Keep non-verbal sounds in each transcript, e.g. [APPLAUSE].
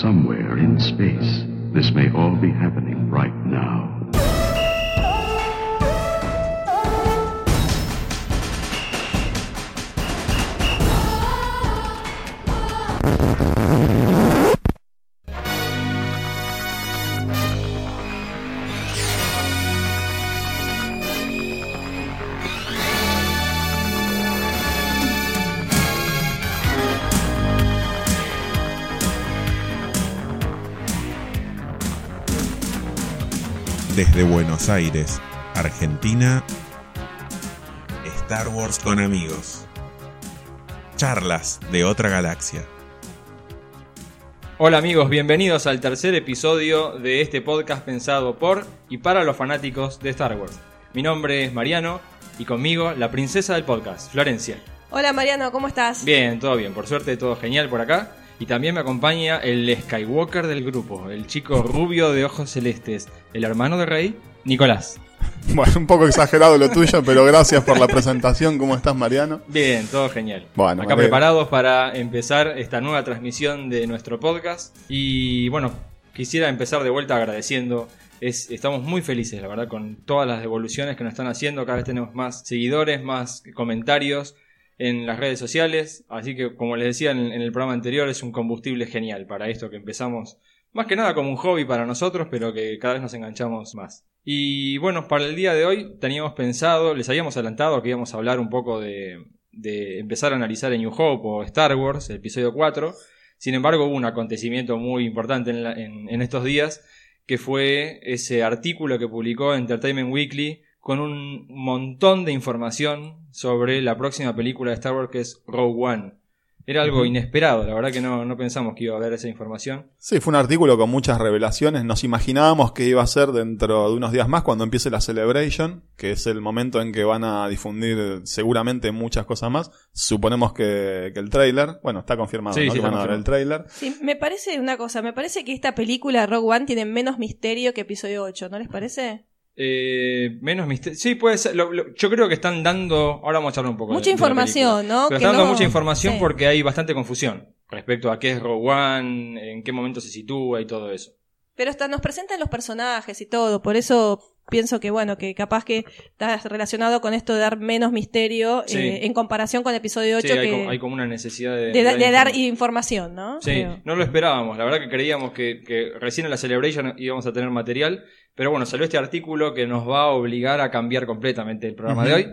somewhere in space, this may all be happening right now. Desde Buenos Aires, Argentina, Star Wars con amigos. Charlas de otra galaxia. Hola amigos, bienvenidos al tercer episodio de este podcast pensado por y para los fanáticos de Star Wars. Mi nombre es Mariano y conmigo la princesa del podcast, Florencia. Hola Mariano, ¿cómo estás? Bien, todo bien, por suerte todo genial por acá. Y también me acompaña el Skywalker del grupo, el chico rubio de ojos celestes, el hermano de Rey, Nicolás. [LAUGHS] Bueno, un poco exagerado lo tuyo, pero gracias por la presentación. ¿Cómo estás, Mariano? Bien, todo genial. Bueno, Acá preparados para empezar esta nueva transmisión de nuestro podcast. Y bueno, quisiera empezar de vuelta agradeciendo. Es, estamos muy felices, la verdad, con todas las devoluciones que nos están haciendo. Cada vez tenemos más seguidores, más comentarios en las redes sociales. Así que, como les decía en, en el programa anterior, es un combustible genial para esto que empezamos. Más que nada como un hobby para nosotros, pero que cada vez nos enganchamos más. Y bueno, para el día de hoy teníamos pensado, les habíamos adelantado que íbamos a hablar un poco de, empezar a analizar en New Hope o Star Wars, el episodio 4. Sin embargo, hubo un acontecimiento muy importante en, la- en estos días, que fue ese artículo que publicó Entertainment Weekly con un montón de información sobre la próxima película de Star Wars que es Rogue One. Era algo inesperado, la verdad que no, no pensamos que iba a haber esa información. Sí, fue un artículo con muchas revelaciones. Nos imaginábamos que iba a ser dentro de unos días más cuando empiece la Celebration, que es el momento en que van a difundir seguramente muchas cosas más. Suponemos que, que el trailer, bueno, está confirmado, Sí, ¿no? sí, que van a dar el trailer. Sí, me parece una cosa, me parece que esta película Rogue One tiene menos misterio que episodio 8, ¿no les parece? Eh, menos misterio. Sí, puede ser. Lo- lo- yo creo que están dando. Ahora vamos a hablar un poco de- Mucha de información. ¿no? Pero Que están dando no- mucha información sí. porque hay bastante confusión respecto a qué es Rogue One, en qué momento se sitúa y todo eso. Pero hasta nos presentan los personajes y todo, por eso pienso que bueno, que capaz que está relacionado con esto de dar menos misterio Sí. eh, en comparación con episodio 8 Sí, hay, que como, hay como una necesidad de, de, da- de dar información. información, ¿no? Sí, Creo. no lo esperábamos. La verdad que creíamos que, que recién en la Celebration íbamos a tener material. Pero bueno, salió este artículo que nos va a obligar a cambiar completamente el programa de hoy.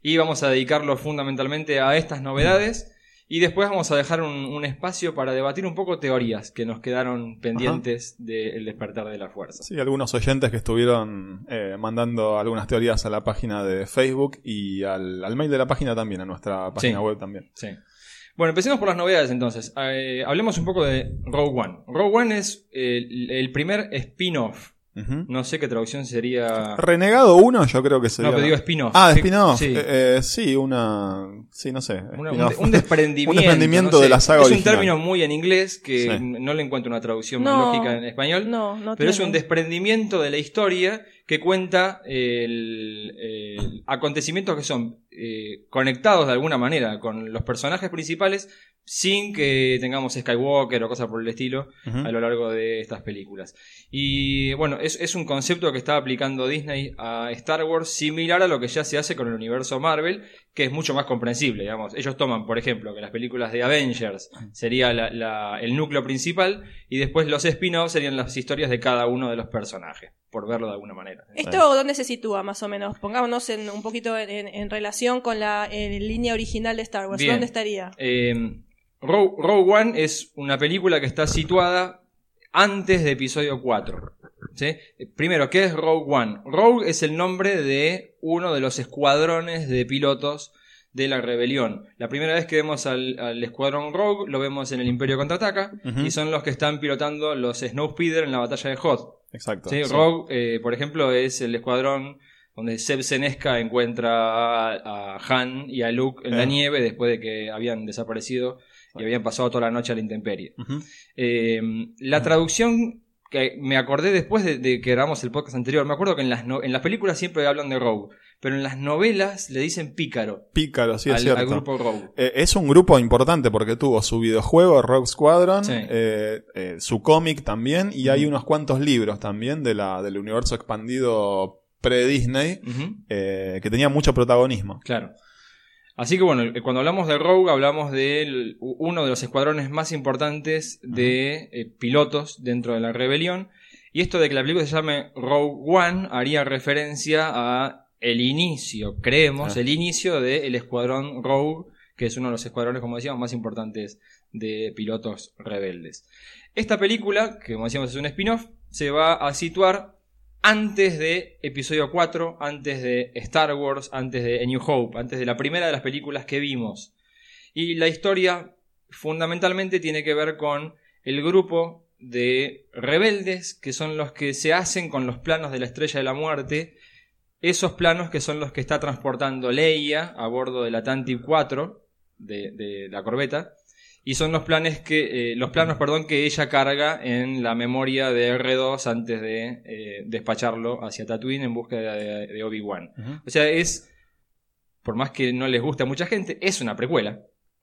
Y vamos a dedicarlo fundamentalmente a estas novedades. Y después vamos a dejar un, un espacio para debatir un poco teorías que nos quedaron pendientes del despertar de la fuerza. Sí, algunos oyentes que estuvieron eh, mandando algunas teorías a la página de Facebook y al, al mail de la página también, a nuestra página Sí. web también. Sí. Bueno, empecemos por las novedades entonces. Eh, hablemos un poco de Rogue One. Rogue One es el, el primer spin-off. No sé qué traducción sería. Renegado 1 yo creo que sería... No, pero digo spin-off. Ah, spin-off. Sí. Eh, eh, sí, una... Sí, no sé. Una- un, desprendimiento. [LAUGHS] Un desprendimiento no sé. de la saga Es original. un término muy en inglés que Sí. no le encuentro una traducción No. lógica en español. No, no Pero es un desprendimiento de la historia que cuenta el, el acontecimientos que son eh, conectados de alguna manera con los personajes principales sin que tengamos Skywalker o cosas por el estilo a lo largo de estas películas. Y bueno, es, es un concepto que está aplicando Disney a Star Wars similar a lo que ya se hace con el universo Marvel, que es mucho más comprensible, digamos. Ellos toman, por ejemplo, que las películas de Avengers sería la- la- el núcleo principal y después los spin-offs serían las historias de cada uno de los personajes, por verlo de alguna manera. ¿Esto dónde se sitúa más o menos? Pongámonos en, un poquito en, relación con la línea original de Star Wars. Bien. ¿Dónde estaría? Eh, Rogue One es una película que está situada antes de episodio 4. ¿Sí? Eh, Primero, ¿qué es Rogue One? Rogue es el nombre de uno de los escuadrones de pilotos de la rebelión. La primera vez que vemos al, al escuadrón Rogue lo vemos en el Imperio Contraataca y son los que están pilotando los Snowspeeder en la batalla de Hoth. Exacto. Sí, sí. Rogue, eh, por ejemplo, es el escuadrón donde Seb Senesca encuentra a, a Han y a Luke en la Eh. nieve después de que habían desaparecido y habían pasado toda la noche a la intemperie. Eh, la traducción que me acordé después de, de que grabamos el podcast anterior, me acuerdo que en las, no- en las películas siempre hablan de Rogue, pero en las novelas le dicen pícaro Pícaro, sí, es al, cierto. al grupo Rogue. Eh, es un grupo importante porque tuvo su videojuego Rogue Squadron, Sí. eh, eh, su cómic también, y hay unos cuantos libros también de la, del universo expandido pre-Disney que tenía mucho protagonismo. Claro. Así que bueno, eh, cuando hablamos de Rogue hablamos de el- uno de los escuadrones más importantes de eh, pilotos dentro de la rebelión. Y esto de que la película se llame Rogue One haría referencia a el inicio, creemos, Ah. el inicio del escuadrón Rogue, que es uno de los escuadrones, como decíamos, más importantes de pilotos rebeldes. Esta película, que como decíamos es un spin-off, se va a situar antes de episodio 4, antes de Star Wars, antes de A New Hope, antes de la primera de las películas que vimos. Y la historia fundamentalmente tiene que ver con el grupo de rebeldes que son los que se hacen con los planos de la Estrella de la Muerte, esos planos que son los que está transportando Leia a bordo de la Tantive 4 de, de la corbeta y son los planes que eh, los planos perdón que ella carga en la memoria de R2 antes de eh, despacharlo hacia Tatooine en búsqueda de, de Obi-Wan. Ujú. O sea, es por más que no les guste a mucha gente, es una precuela.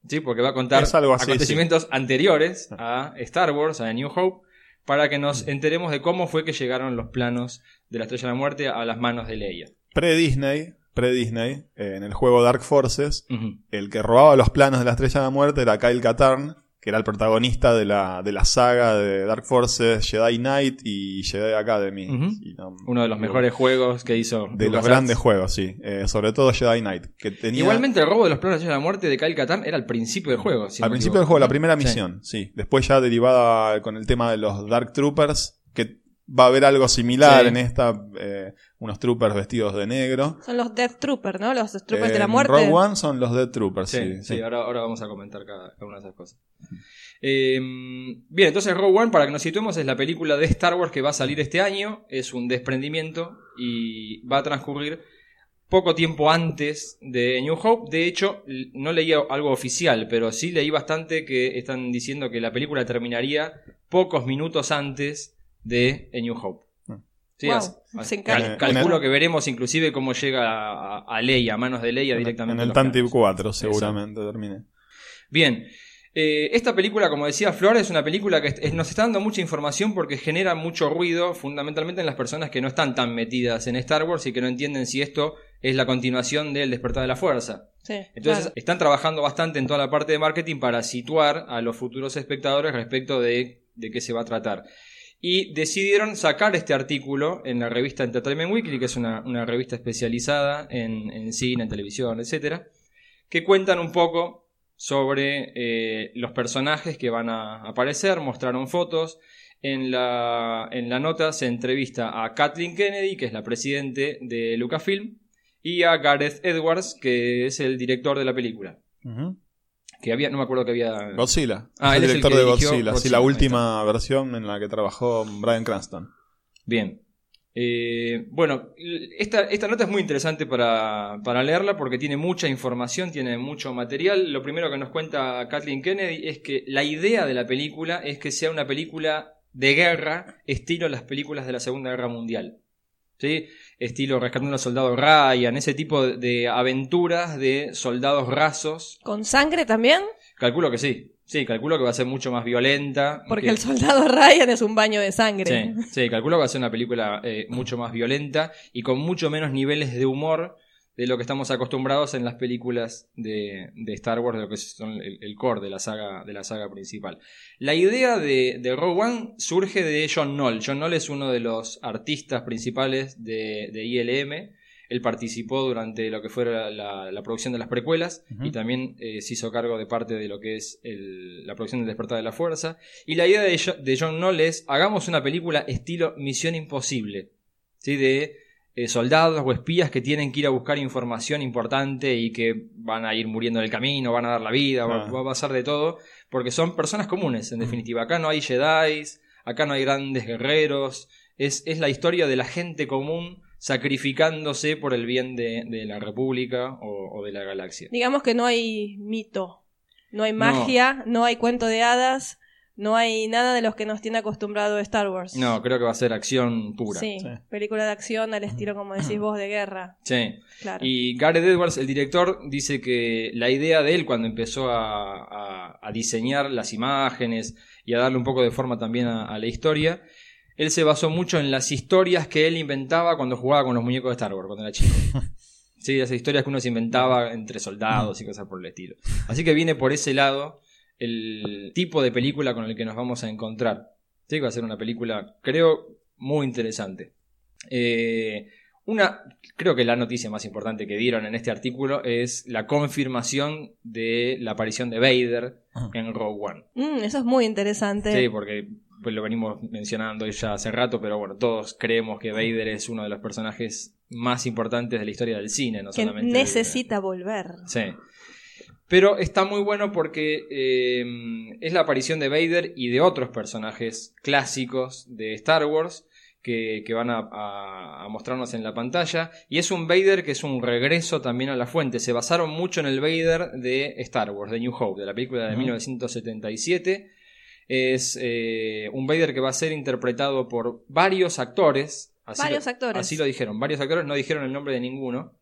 ¿Sí? Porque va a contar algo así, acontecimientos anteriores a Star Wars, a New Hope, para que nos enteremos de cómo fue que llegaron los planos de la Estrella de la Muerte a las manos de Leia. Pre-Disney, pre-Disney, eh, en el juego Dark Forces, el que robaba los planos de la Estrella de la Muerte era Kyle Katarn, que era el protagonista de la, de la saga de Dark Forces, Jedi Knight y Jedi Academy. Ujú. Y no- Uno de los mejores juegos que hizo. de los grandes juegos, sí. Eh, sobre todo Jedi Knight, que tenía... Igualmente el robo de los planos de la muerte de Kyle Katarn era al principio del juego. si Al principio del juego, la primera misión, sí. Después ya derivada con el tema de los Dark Troopers, va a haber algo similar Sí. en esta, eh, unos troopers vestidos de negro. Son los Death Troopers, ¿no? Los Troopers de la muerte. Rogue One son los Dead Troopers, Sí, sí. sí, sí. Ahora, ahora vamos a comentar cada, cada una de esas cosas. Eh, bien, entonces Rogue One, para que nos situemos, es la película de Star Wars que va a salir este año. Es un desprendimiento y va a transcurrir poco tiempo antes de New Hope. De hecho, no leí algo oficial, pero sí leí bastante que están diciendo que la película terminaría pocos minutos antes de A New Hope. Mm. Sí, Wow, así- se cal- calculo En el- que veremos inclusive cómo llega a, a Leia, a manos de Leia directamente. En el planos. 4, seguramente termine. Bien. Eh, esta película, como decía Flor, es una película que es- nos está dando mucha información porque genera mucho ruido, fundamentalmente en las personas que no están tan metidas en Star Wars y que no entienden si esto es la continuación del despertar de la fuerza. Sí, Entonces, claro. están trabajando bastante en toda la parte de marketing para situar a los futuros espectadores respecto de, de qué se va a tratar. Y decidieron sacar este artículo en la revista Entertainment Weekly, que es una, una revista especializada en, en cine, en televisión, etcétera, que cuentan un poco sobre eh, los personajes que van a aparecer, mostraron fotos. En la, en la nota se entrevista a Kathleen Kennedy, que es la presidente de Lucasfilm, y a Gareth Edwards, que es el director de la película. Que había, no me acuerdo que había. Godzilla. Ah, es el director de Godzilla. Sí, la última versión en la que trabajó Brian Cranston. Bien. Eh, bueno, esta, esta nota es muy interesante para, para leerla porque tiene mucha información, tiene mucho material. Lo primero que nos cuenta Kathleen Kennedy es que la idea de la película es que sea una película de guerra, estilo las películas de la Segunda Guerra Mundial. ¿Sí? Estilo Rescatando al Soldado Ryan, ese tipo de- de aventuras de soldados rasos. ¿Con sangre también? Calculo que sí. Sí, calculo que va a ser mucho más violenta. Porque que- el soldado Ryan es un baño de sangre. Sí, sí, calculo que va a ser una película eh, mucho más violenta y con mucho menos niveles de humor de lo que estamos acostumbrados en las películas de, de Star Wars, de lo que son el, el core de la saga, de la saga principal. La idea de, de Rogue One surge de John Knoll. John Knoll es uno de los artistas principales de, de ILM. Él participó durante lo que fue la, la- la producción de las precuelas y también eh, se hizo cargo de parte de lo que es el- la producción del Despertar de la Fuerza. Y la idea de, de John Knoll es, hagamos una película estilo Misión Imposible, ¿sí? de eh, soldados o espías que tienen que ir a buscar información importante y que van a ir muriendo en el camino, van a dar la vida, va, Ah. va a pasar de todo, porque son personas comunes, en definitiva. Acá no hay Jedi, acá no hay grandes guerreros, es, es la historia de la gente común sacrificándose por el bien de, de la República o, o de la galaxia. Digamos que no hay mito, no hay magia, no, hay cuento de hadas, no hay nada de los que nos tiene acostumbrado Star Wars. No, creo que va a ser acción pura. Sí, Sí. película de acción al estilo, como decís vos, de guerra. Sí. Claro. Y Gareth Edwards, el director, dice que la idea de él cuando empezó a, a- a diseñar las imágenes y a darle un poco de forma también a, a la historia, él se basó mucho en las historias que él inventaba cuando jugaba con los muñecos de Star Wars, cuando era chico. [LAUGHS] Sí, esas historias que uno se inventaba entre soldados y cosas por el estilo. Así que viene por ese lado el tipo de película con el que nos vamos a encontrar. Sí, que va a ser una película, creo, muy interesante. Eh, una, creo que la noticia más importante que dieron en este artículo es la confirmación de la aparición de Vader en Rogue One. Mm, eso es muy interesante. Sí, porque pues, lo venimos mencionando ya hace rato, pero bueno, todos creemos que Vader es uno de los personajes más importantes de la historia del cine, no que solamente de- necesita volver. Sí. Pero está muy bueno porque eh, es la aparición de Vader y de otros personajes clásicos de Star Wars que, que van a, a- a mostrarnos en la pantalla. Y es un Vader que es un regreso también a la fuente. Se basaron mucho en el Vader de Star Wars, de New Hope, de la película de 1977. Es eh, un Vader que va a ser interpretado por varios actores. Así Varios lo- actores. Así lo dijeron. Varios actores no dijeron el nombre de ninguno.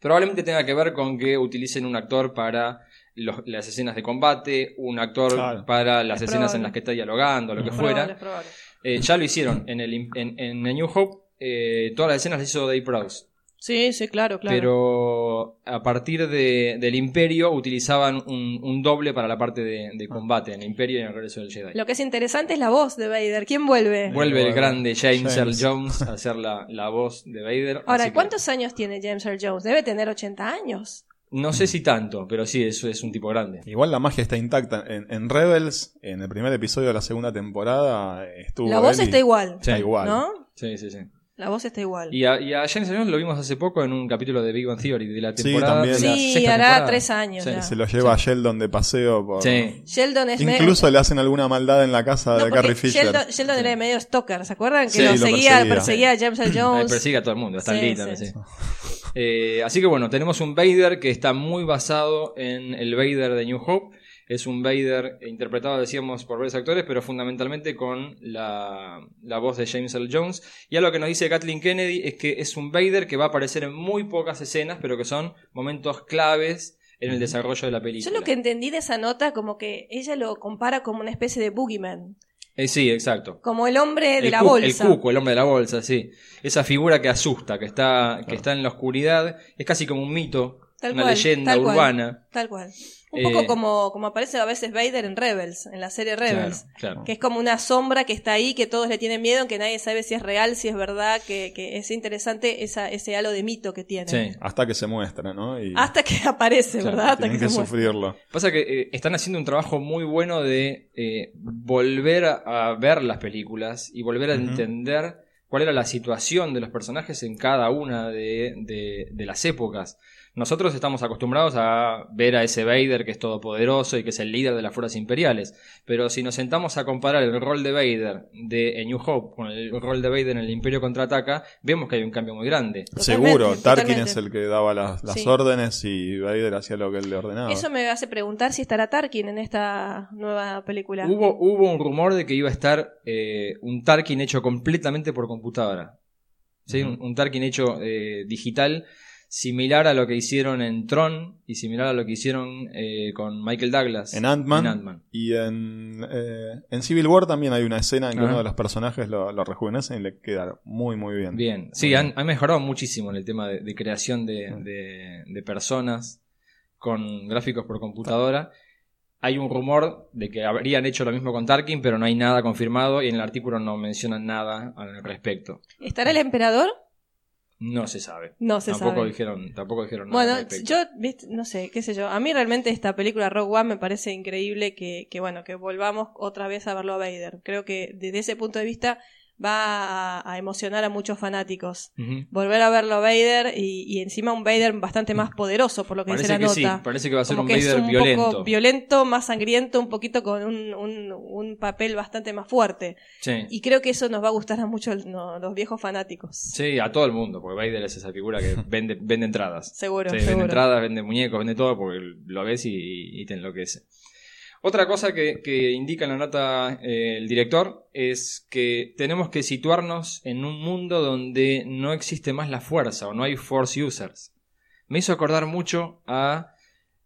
Probablemente tenga que ver con que utilicen un actor para los- las escenas de combate, un actor Claro. para las Es escenas probable. en las que está dialogando, lo que Es fuera. probable, probable. Eh, ya lo hicieron en, el, en, en A New Hope. eh, todas las escenas las hizo Dave Prowse. Sí, sí, claro, claro. Pero a partir de- del Imperio utilizaban un, un doble para la parte de, de combate en el Imperio y en el regreso del Jedi. Lo que es interesante es la voz de Vader. ¿Quién vuelve? Vuelve el grande James, Earl James. Jones a hacer la, la voz de Vader. Ahora, así que- ¿cuántos años tiene James Earl Jones? Debe tener 80 años. No sé si tanto, pero sí, eso es un tipo grande. Igual la magia está intacta. En, en Rebels, en el primer episodio de la segunda temporada, estuvo. La voz está igual, Sí. Está igual. ¿no? Sí, sí, sí. La voz está igual. Y a, y a James Jones lo vimos hace poco en un capítulo de Big Bang Theory de la Sí, temporada. también. de la Sí, hará temporada. tres años Sí. ya. Se lo lleva a Sheldon de paseo por. Sí. Sheldon es Incluso le hacen alguna maldad en la casa No, de Carrie Fisher. Sheldon, Sheldon era medio stalker, ¿se acuerdan? Que Sí, lo, lo seguía, perseguía. perseguía, a James Jones. persigue a todo el mundo, a Stan Sí, Lee sí. también, sí. [LAUGHS] Eh, así que bueno, tenemos un Vader que está muy basado en el Vader de New Hope. Es un Vader interpretado, decíamos, por varios actores, pero fundamentalmente con la, la voz de James Earl Jones. Y a lo que nos dice Kathleen Kennedy es que es un Vader que va a aparecer en muy pocas escenas, pero que son momentos claves en el desarrollo de la Yo película. lo que entendí de esa nota, como que ella lo compara como una especie de boogeyman. Eh, sí, exacto. Como el hombre de el la bolsa. El cuco, el hombre de la bolsa, sí. Esa figura que asusta, que está, que está en la oscuridad. Es casi como un mito, Tal una cual, leyenda tal cual. urbana. Tal cual. Un Eh, poco como, como aparece a veces Vader en Rebels, en la serie Rebels. Claro, claro. Que es como una sombra que está ahí, que todos le tienen miedo, que nadie sabe si es real, si es verdad, que, que es interesante esa, ese halo de mito que tiene. Sí. Hasta que se muestra, ¿no? Y Hasta que [LAUGHS] aparece, Claro, ¿verdad? Hasta tienen que, que, se muestra. sufrirlo. Pasa que eh, están haciendo un trabajo muy bueno de eh, volver a, a ver las películas y volver a entender cuál era la situación de los personajes en cada una de, de- de las épocas. Nosotros estamos acostumbrados a ver a ese Vader que es todopoderoso y que es el líder de las fuerzas imperiales, pero si nos sentamos a comparar el rol de Vader de A New Hope con el rol de Vader en el Imperio contraataca, vemos que hay un cambio muy grande. Totalmente, Seguro, Tarkin totalmente. es el que daba las, las Sí. órdenes y Vader hacía lo que él le ordenaba. Eso me hace preguntar si estará Tarkin en esta nueva película. Hubo, hubo un rumor de que iba a estar eh, un Tarkin hecho completamente por computadora. ¿Sí? Un Tarkin hecho eh, digital, similar a lo que hicieron en Tron y similar a lo que hicieron eh, con Michael Douglas En Ant-Man. Y en, eh, en Civil War también hay una escena en que Ajá. uno de los personajes lo, lo rejuvenecen y le queda muy, muy bien. Bien, sí, han, han mejorado muchísimo en el tema de, de creación de, de- de personas con gráficos por computadora. Hay un rumor de que habrían hecho lo mismo con Tarkin, pero no hay nada confirmado y en el artículo no mencionan nada al respecto. ¿Estará el emperador? No se sabe. No se tampoco sabe. dijeron, tampoco dijeron nada. Bueno, yo, viste, no sé, qué sé yo. A mí realmente esta película Rogue One me parece increíble que, que bueno, que volvamos otra vez a verlo a Vader. Creo que desde ese punto de vista va a, a emocionar a muchos fanáticos. Volver a verlo a Vader y, y encima un Vader bastante más poderoso, por lo que Parece dice la que sí, nota. parece que va a ser Como un es Vader un violento. poco violento, más sangriento, un poquito con un, un, un papel bastante más fuerte. Sí. Y creo que eso nos va a gustar a muchos no, los viejos fanáticos. Sí, a todo el mundo, porque Vader es esa figura que [LAUGHS] vende, vende entradas. Seguro, Sí, vende entradas, vende muñecos, vende todo, porque lo ves y, y te enloquece. Otra cosa que, que indica en la nota eh, el director es que tenemos que situarnos en un mundo donde no existe más la fuerza o no hay force users. Me hizo acordar mucho a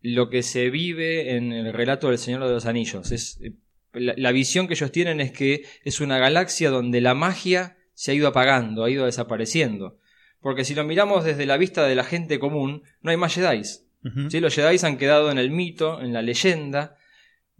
lo que se vive en el relato del Señor de los Anillos. Es, eh, la, la visión que ellos tienen es que es una galaxia donde la magia se ha ido apagando, ha ido desapareciendo. Porque si lo miramos desde la vista de la gente común, no hay más Jedi. ¿sí? Los Jedi han quedado en el mito, en la leyenda.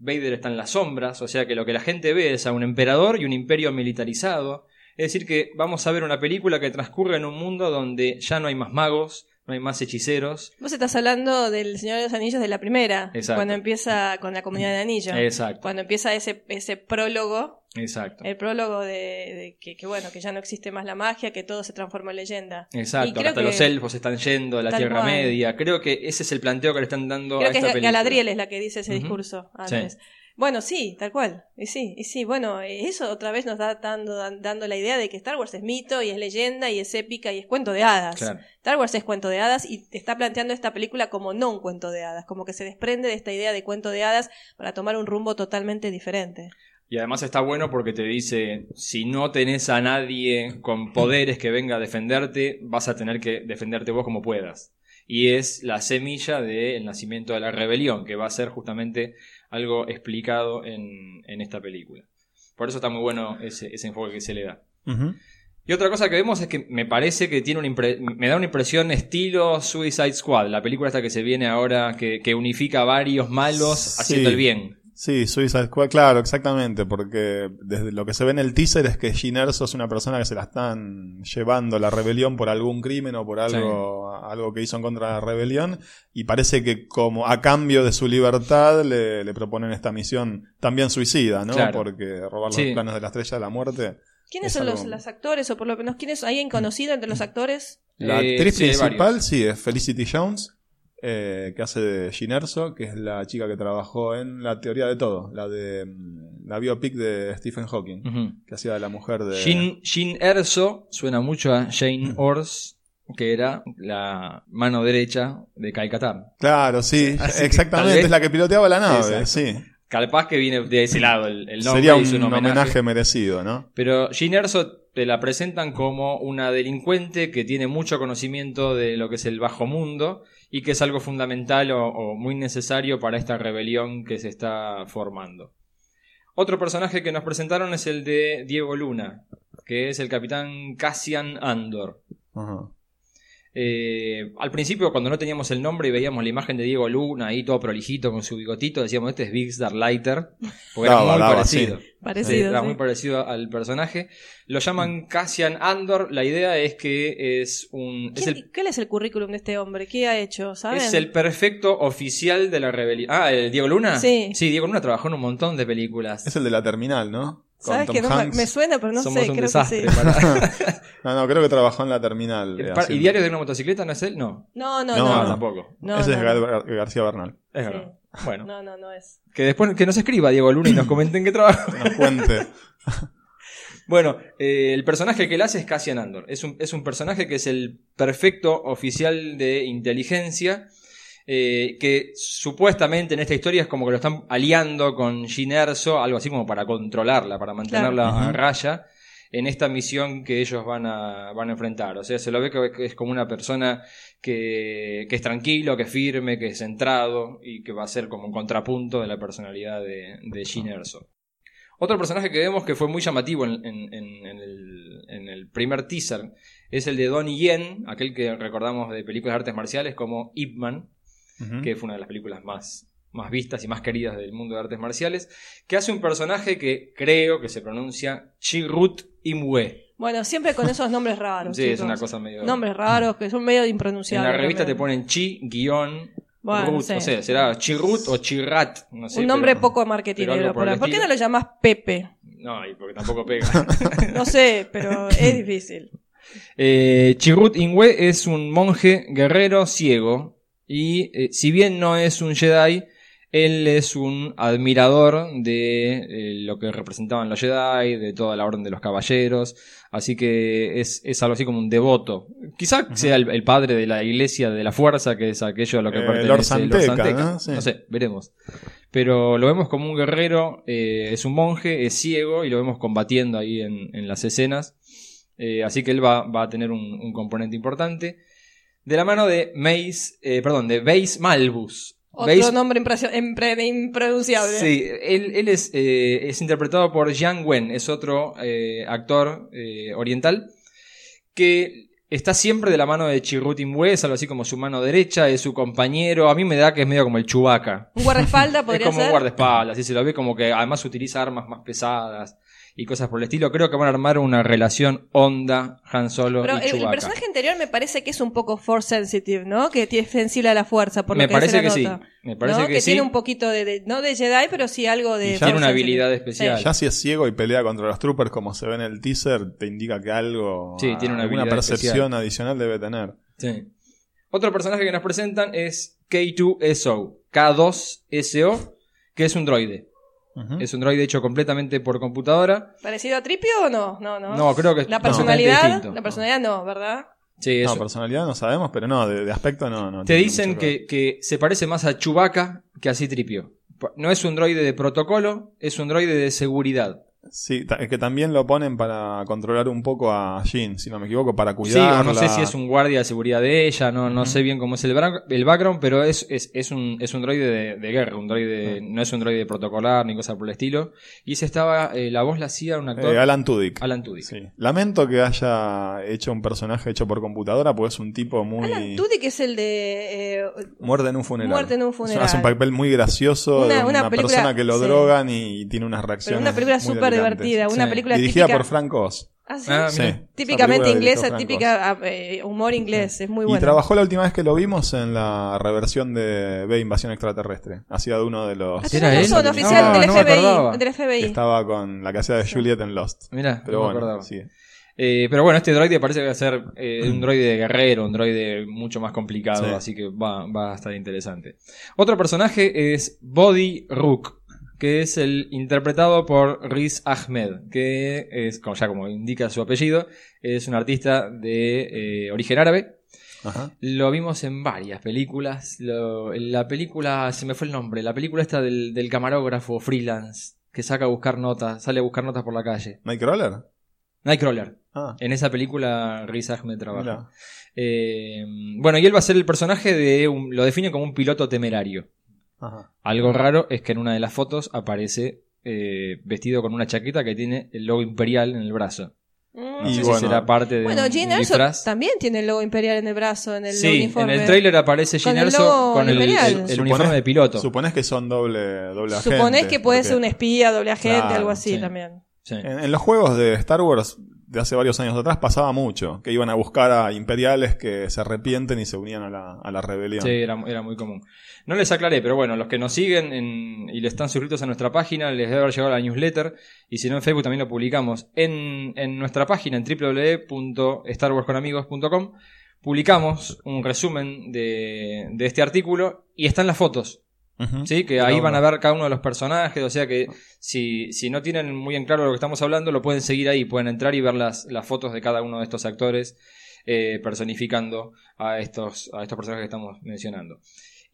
Vader está en las sombras, o sea que lo que la gente ve es a un emperador y un imperio militarizado. Es decir, que vamos a ver una película que transcurre en un mundo donde ya no hay más magos, no hay más hechiceros. Vos estás hablando del Señor de los Anillos de la primera, Exacto. cuando empieza con la comunidad de anillo. Exacto, Cuando empieza ese, ese prólogo, exacto. el prólogo de, de que, que, bueno, que ya no existe más la magia, que todo se transforma en leyenda. Y Exacto, hasta los elfos están yendo de la Tierra cual. Media. Creo que ese es el planteo que le están dando Creo a que esta es película. Galadriel es la que dice ese discurso Sí. Bueno, sí, tal cual. Y sí, y sí, bueno, eso otra vez nos da dando, dan- dando la idea de que Star Wars es mito y es leyenda y es épica y es cuento de hadas. Claro. Star Wars es cuento de hadas y te está planteando esta película como no un cuento de hadas, como que se desprende de esta idea de cuento de hadas para tomar un rumbo totalmente diferente. Y además está bueno porque te dice, si no tenés a nadie con poderes que venga a defenderte, vas a tener que defenderte vos como puedas. Y es la semilla del nacimiento de la rebelión, que va a ser justamente algo explicado en, en esta película. Por eso está muy bueno ese, ese enfoque que se le da. Y otra cosa que vemos es que me parece que tiene una me da una impresión estilo Suicide Squad, la película esta que se viene ahora, que, que unifica a varios malos Sí. haciendo el bien. Sí, Suicide Squad, claro, exactamente, porque desde lo que se ve en el teaser es que Gene Erso es una persona que se la están llevando la rebelión por algún crimen o por algo, algo que hizo en contra de la rebelión, y parece que como a cambio de su libertad le, le proponen esta misión también suicida, ¿no? Claro. Porque robar los Sí. planos de la estrella de la muerte. ¿Quiénes Es son algo- los, los actores o por lo menos quiénes hay conocido entre los actores? La Eh, actriz sí, principal, sí, es Felicity Jones, eh, que hace de Gene Erso, que es la chica que trabajó en La Teoría de Todo, la de mm, la biopic de Stephen Hawking. Que hacía de la mujer de Jean, Jean Erso suena mucho a Jane [CLEARS THROAT] Ors, que era la mano derecha de Kai Katar. claro sí Así exactamente vez- es la que piloteaba la nave Exacto. sí Capaz que viene de ese lado el, el nombre sería un, es un homenaje. homenaje. merecido no Pero Jean Erso te la presentan como una delincuente que tiene mucho conocimiento de lo que es el bajo mundo y que es algo fundamental o, muy necesario para esta rebelión que se está formando. Otro personaje que nos presentaron es el de Diego Luna, que es el capitán Cassian Andor. Ajá. Eh, al principio, cuando no teníamos el nombre y veíamos la imagen de Diego Luna ahí todo prolijito con su bigotito, decíamos, este es Big Star Lighter, porque era Daba, muy daba, parecido. sí. Parecido. Era sí. muy parecido al personaje. Lo llaman Cassian Andor. La idea es que es un. Es ¿Quién- el, ¿Cuál es el currículum de este hombre? ¿Qué ha hecho? ¿Saben? es el perfecto oficial de la rebelión. Ah, ¿el Diego Luna? Sí. Sí, Diego Luna trabajó en un montón de películas. es el de la terminal no ¿Sabes que no me, Hanks. me suena, pero no Somos sé, un creo desastre. que sí. para- [LAUGHS] no no creo que trabajó en la terminal eh, ¿Y haciendo- Diario de una motocicleta no es él? No. No, no, No, no. No, no. tampoco. No, ese no, es no. Gar- Gar- García Bernal Es Sí. verdad. Bueno, No, no, no es. que después que nos escriba Diego Luna y nos comenten qué trabajo. nos cuente [LAUGHS] Bueno, eh, el personaje que él hace es Cassian Andor. Es un, es un personaje que es el perfecto oficial de inteligencia. Eh, que supuestamente en esta historia es como que lo están aliando con Jin Erso, algo así como para controlarla, para mantenerla Claro. a raya en esta misión que ellos van a, van a enfrentar. O sea, se lo ve que que es como una persona que, que es tranquilo, que es firme, que es centrado y que va a ser como un contrapunto de la personalidad de, de Jin Erso. Otro personaje que vemos que fue muy llamativo en, en- en- en el, en el primer teaser es el de Donnie Yen, aquel que recordamos de películas de artes marciales como Ip Man, Que fue una de las películas más, más vistas y más queridas del mundo de artes marciales, que hace un personaje que creo que se pronuncia Chirrut Imwe. Bueno, siempre con esos nombres raros. Sí, es una cosa medio... Nombres raros que son medio en impronunciables. la revista te también. ponen Chi guion Bueno, Rut, sí. o sea, será Chirrut o Chirrat, no sé. Un nombre pero- poco algo por por, el ahí. ¿Por qué no lo llamás Pepe? No, y porque tampoco pega. [LAUGHS] No sé, pero es difícil. Eh, Chirrut Ingwe es un monje guerrero ciego y eh, si bien no es un Jedi, Él es un admirador de eh, lo que representaban los Jedi, de toda la Orden de los Caballeros, así que es, es algo así como un devoto. Quizá sea el, el padre de la Iglesia de la Fuerza, que es aquello a lo que Eh, pertenece Lord Santeca, ¿no? No, Sí. sé, veremos. Pero lo vemos como un guerrero, eh, es un monje, es ciego y lo vemos combatiendo ahí en, en las escenas. Así que él va, va a tener un, un componente importante. De la mano de Mace, eh, perdón, de Base Malbus. Otro Base- nombre impre- impronunciable. Sí, él, él es, eh, es interpretado por Yang Wen, es otro eh, actor eh, oriental que está siempre de la mano de Chirrutin Imwe, es algo así como su mano derecha, es su compañero. A mí me da que es medio como el Chewbacca. Un guardaespaldas [LAUGHS] Es como ser. un guardaespaldas, así se lo ve como que además utiliza armas más pesadas y cosas por el estilo. Creo que van a armar una relación Honda, Han Solo Pero y el, personaje anterior me parece que es un poco force sensitive, ¿no? Que tiene sensible a la fuerza, por me lo que parece que la sí, nota. me parece ¿no? que, que sí. tiene un poquito de, de- no de Jedi, pero sí algo de Y ya- force Tiene una sensitive. habilidad especial. Ya si es ciego y pelea contra los troopers como se ve en el teaser, te indica que algo, Sí, tiene una alguna percepción especial. adicional debe tener. Sí. Otro personaje que nos presentan es K2SO, K2SO, que es un droide. Es un droide hecho completamente por computadora. ¿Parecido a Tripio o no? No, no. No, creo que La no, personalidad, la personalidad no, ¿verdad? Sí, eso. No, personalidad no sabemos, pero no, de, de aspecto no. no Te dicen que, que se parece más a Chewbacca que a Citripio. No es un droide de protocolo, es un droide de seguridad. Sí, es que también lo ponen para controlar un poco a Jean, si no me equivoco, para Sí, cuidarla. o no sé si es un guardia de seguridad de ella, no, no sé bien cómo es el, el background, pero es, es, es un, es un droide de, de guerra, un droide, no es un droide protocolar ni cosa por el estilo. Y se estaba, eh, la voz la hacía un actor, Eh, Alan Tudyk. Alan Tudyk. Sí. Lamento que haya hecho un personaje hecho por computadora, porque es un tipo muy... Alan Tudyk es el de... eh, Muerte en un funeral. Muerte en un funeral. Hace un papel muy gracioso Una- de una, una película- persona que lo sí. drogan y tiene unas pero reacciones. una película muy súper delirantes. Divertida, una Sí. película Dirigida típica... por Frank Oz. Ah, sí. Ah, Sí. Típicamente inglesa, típica ah, eh, humor inglés, es muy Y bueno. trabajó la última vez que lo vimos en la reversión de B Invasión Extraterrestre. Hacía de uno de los... Ah, ¿Era él? razón, oficial No, del no. FBI. Del FBI. que estaba con la que hacía de Juliet en Lost. Mira, Pero no me bueno, acordaba. sí. Eh, pero bueno, este droide parece que va a ser eh, un droide de guerrero, un droide mucho más complicado, Sí. así que va, va a estar interesante. Otro personaje es Body Rook, que es el interpretado por Riz Ahmed, que es, como ya como indica su apellido, es un artista de eh, origen árabe. Ajá. Lo vimos en varias películas. Lo- en la película, se me fue el nombre, la película esta del, del camarógrafo freelance, que saca a buscar notas, sale a buscar notas por la calle. ¿Nightcrawler? Nightcrawler. Ah, En esa película Riz Ahmed trabaja. Eh, bueno, y él va a ser el personaje de un, lo define como un piloto temerario. Ajá. Algo raro es que en una de las fotos aparece eh, vestido con una chaqueta que tiene el logo imperial en el brazo. Mm. No Y sé bueno. si será parte de Bueno, Gene Erso también tiene el logo imperial en el brazo, en el Sí, en uniforme. el tráiler aparece Gene el Erso con el, imperial. el- el Suponés- uniforme de piloto. Suponés que son doble, doble agente. Suponés que puede porque ser un espía, doble agente, Claro, algo así sí. también. Sí. En, en los juegos de Star Wars de hace varios años atrás pasaba mucho, que iban a buscar a imperiales que se arrepienten y se unían a la, a la rebelión. Sí, era, era muy común. No les aclaré, pero bueno, los que nos siguen en- y le están suscritos a nuestra página, les debe haber llegado la newsletter. Y si no, en Facebook también lo publicamos. En, en nuestra página, en www.starwarsconamigos.com, publicamos un resumen de, de este artículo y están las fotos. ¿Sí? Que ahí van a ver cada uno de los personajes. O sea que si, si no tienen muy en claro lo que estamos hablando, lo pueden seguir ahí. Pueden entrar y ver las, las fotos de cada uno de estos actores eh, personificando a estos, a estos personajes que estamos mencionando.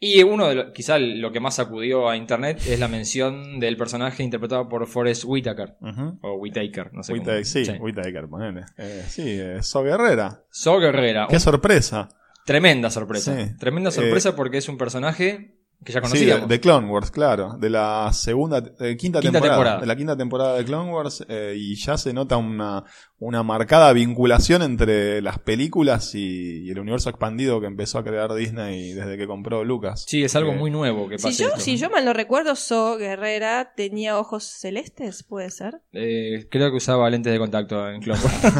Y uno de los, quizá lo que más sacudió a internet es la mención del personaje interpretado por Forrest Whitaker. O Whitaker, no sé cómo. Whittaker, sí, Whittaker, ponele. Eh, sí, eh, So Guerrera. So Guerrera. Qué un- sorpresa. tremenda sorpresa. Sí. Tremenda Eh, sorpresa porque es un personaje que ya Sí, de, conocíamos. de Clone Wars, claro. De la segunda, eh, quinta, Quinta temporada, temporada. De la quinta temporada de Clone Wars. eh, y ya se nota una, una marcada vinculación entre las películas y, y el universo expandido que empezó a crear Disney desde que compró Lucas. Sí, es algo Eh, muy nuevo que pasa. Si yo, si yo mal no recuerdo, So Guerrera tenía ojos celestes, ¿puede ser? Eh, creo que usaba lentes de contacto en Clone [LAUGHS] Wars.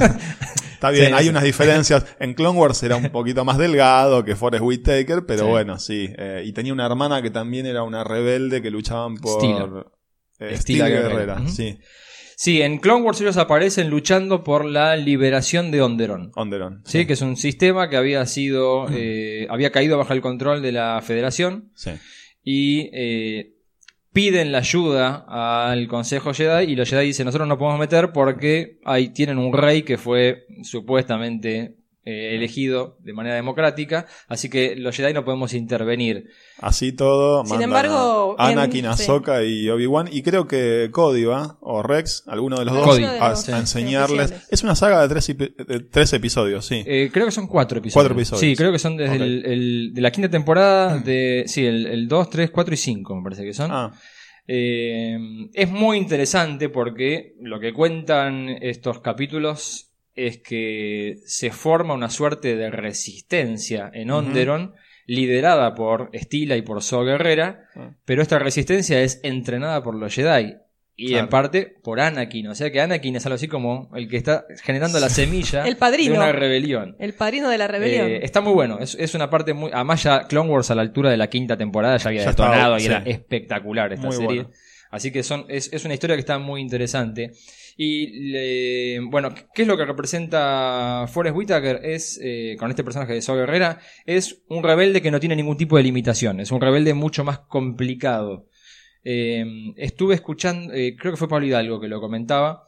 Está bien, Sí, hay sí. unas diferencias. En Clone Wars era un poquito más delgado que Forrest Whitaker, pero Sí. bueno, sí. Eh, y tenía una hermana que también era una rebelde que luchaban por. Stila. Eh, Stila Guerrera. Sí. sí, en Clone Wars ellos aparecen luchando por la liberación de Onderon. Onderon. Sí, que es un sistema que había sido, eh, había caído bajo el control de la Federación Sí. y eh, piden la ayuda al Consejo Jedi y los Jedi dicen nosotros no podemos meter porque ahí tienen un rey que fue supuestamente eh, elegido de manera democrática, así que los Jedi no podemos intervenir. Así todo, Sin embargo, a bien, Anakin, sí. Ahsoka y Obi-Wan. Y creo que Cody, ¿va? O Rex, alguno de los dos, Cody. A, enseñarles. Es una saga de tres, epi- de tres episodios, sí. Eh, creo que son cuatro episodios. Cuatro episodios. Sí, creo que son desde Ok. el, el- de la quinta temporada, de sí, el, el 2, 3, 4 y 5 me parece que son. Ah, Eh, es muy interesante porque lo que cuentan estos capítulos es que se forma una suerte de resistencia en. Onderon, liderada por Stila y por So Guerrera, Ah. pero esta resistencia es entrenada por los Jedi. Y Claro. en parte por Anakin, o sea que Anakin es algo así como el que está generando la semilla [LAUGHS] El padrino. de una rebelión. El padrino de la rebelión. Eh, está muy bueno, es, es una parte muy... Además ya Clone Wars a la altura de la quinta temporada ya había Ya detonado estaba, y era espectacular esta Muy serie. bueno. Así que son, es, es una historia que está muy interesante. Y le- bueno, ¿qué es lo que representa Forrest Whitaker? Es, eh, con este personaje de Saw Guerrera, es un rebelde que no tiene ningún tipo de limitación. Es un rebelde mucho más complicado. Eh, estuve escuchando, eh, creo que fue Pablo Hidalgo que lo comentaba.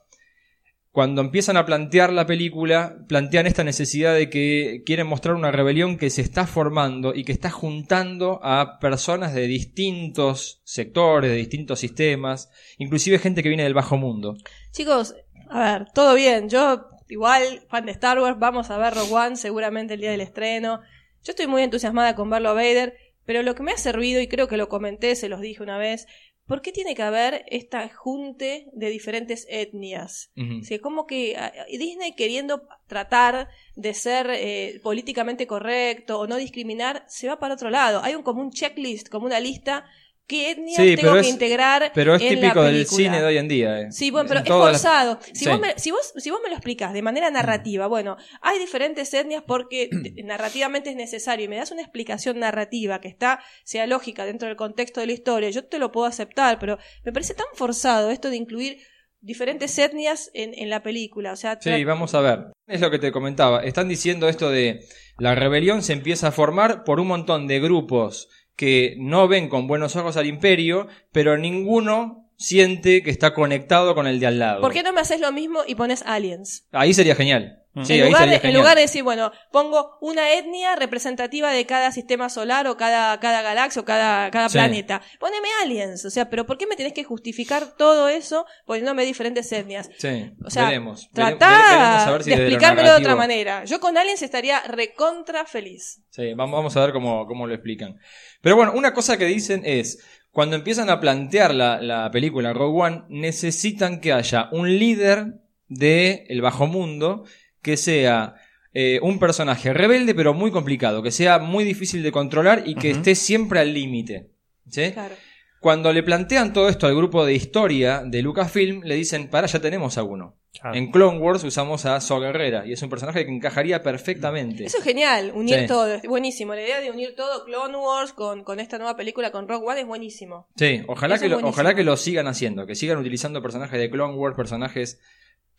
Cuando empiezan a plantear la película, plantean esta necesidad de que quieren mostrar una rebelión que se está formando y que está juntando a personas de distintos sectores, de distintos sistemas, inclusive gente que viene del bajo mundo. Chicos, a ver, todo bien. Yo, igual, fan de Star Wars, vamos a ver Rogue One seguramente el día del estreno. Yo estoy muy entusiasmada con verlo a Vader, pero lo que me ha servido, y creo que lo comenté, se los dije una vez, ¿por qué tiene que haber esta junte de diferentes etnias? O sea, como que ah, Disney queriendo tratar de ser eh, políticamente correcto o no discriminar, se va para otro lado. Hay un como un checklist, como una lista, qué etnias Sí, tengo que es- integrar Pero es en la típico del película. cine de hoy en día. eh. Sí, bueno, pero En es las- forzado. Si, Sí. vos me, si, vos, si vos me lo explicas de manera narrativa, bueno, hay diferentes etnias porque [CLEARS THROAT] narrativamente es necesario y me das una explicación narrativa que está, sea lógica dentro del contexto de la historia, yo te lo puedo aceptar, pero me parece tan forzado esto de incluir diferentes etnias en, en la película. O sea, Sí, vamos a ver. Es lo que te comentaba. Están diciendo esto de la rebelión se empieza a formar por un montón de grupos que no ven con buenos ojos al imperio, pero ninguno siente que está conectado con el de al lado. ¿por qué no me haces lo mismo y pones aliens? Ahí sería genial. Mm. Sí, en, lugar de, en genial. lugar de decir, bueno, pongo una etnia representativa de cada sistema solar o cada, cada galaxia o cada, cada Sí. planeta. Poneme aliens. O sea, pero ¿por qué me tenés que justificar todo eso poniéndome diferentes etnias? Sí, O sea, veremos. Vere- tratá veremos si de explicármelo de otra manera. Yo con aliens estaría recontra feliz. Sí, vamos, vamos a ver cómo, cómo lo explican. Pero bueno, una cosa que dicen es, cuando empiezan a plantear la, la película Rogue One, necesitan que haya un líder del el bajo mundo que sea eh, un personaje rebelde pero muy complicado, que sea muy difícil de controlar y que esté siempre al límite. ¿sí? Claro. Cuando le plantean todo esto al grupo de historia de Lucasfilm, le dicen, para, ya tenemos a uno. Claro. En Clone Wars usamos a So Guerrera y es un personaje que encajaría perfectamente. Eso es genial, unir Sí. todo. Es buenísimo. La idea de unir todo Clone Wars con, con esta nueva película con Rogue One es buenísimo. Sí, ojalá Eso que, es lo, buenísimo. ojalá que lo sigan haciendo, que sigan utilizando personajes de Clone Wars, personajes...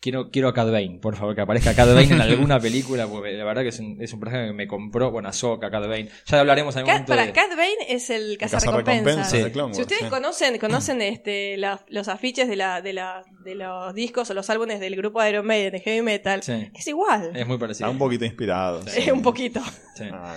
Quiero, quiero a Cad Bane, por favor, que aparezca Cad Bane en alguna película, porque la verdad que es un, es un personaje que me compró, bueno, Ahsoka, Cad Bane. Ya hablaremos en algún Cat- momento para de... Cad Bane es el Cazarrecompensas. Sí. Si ustedes sí. conocen, conocen [CLEARS THROAT] este, la- los afiches de, la, de, la, de los discos o los álbumes del grupo Iron Maiden de heavy metal, Sí, es igual. es muy parecido. Está un poquito inspirado. [LAUGHS] Sí. sí. un poquito. Sí. Ah,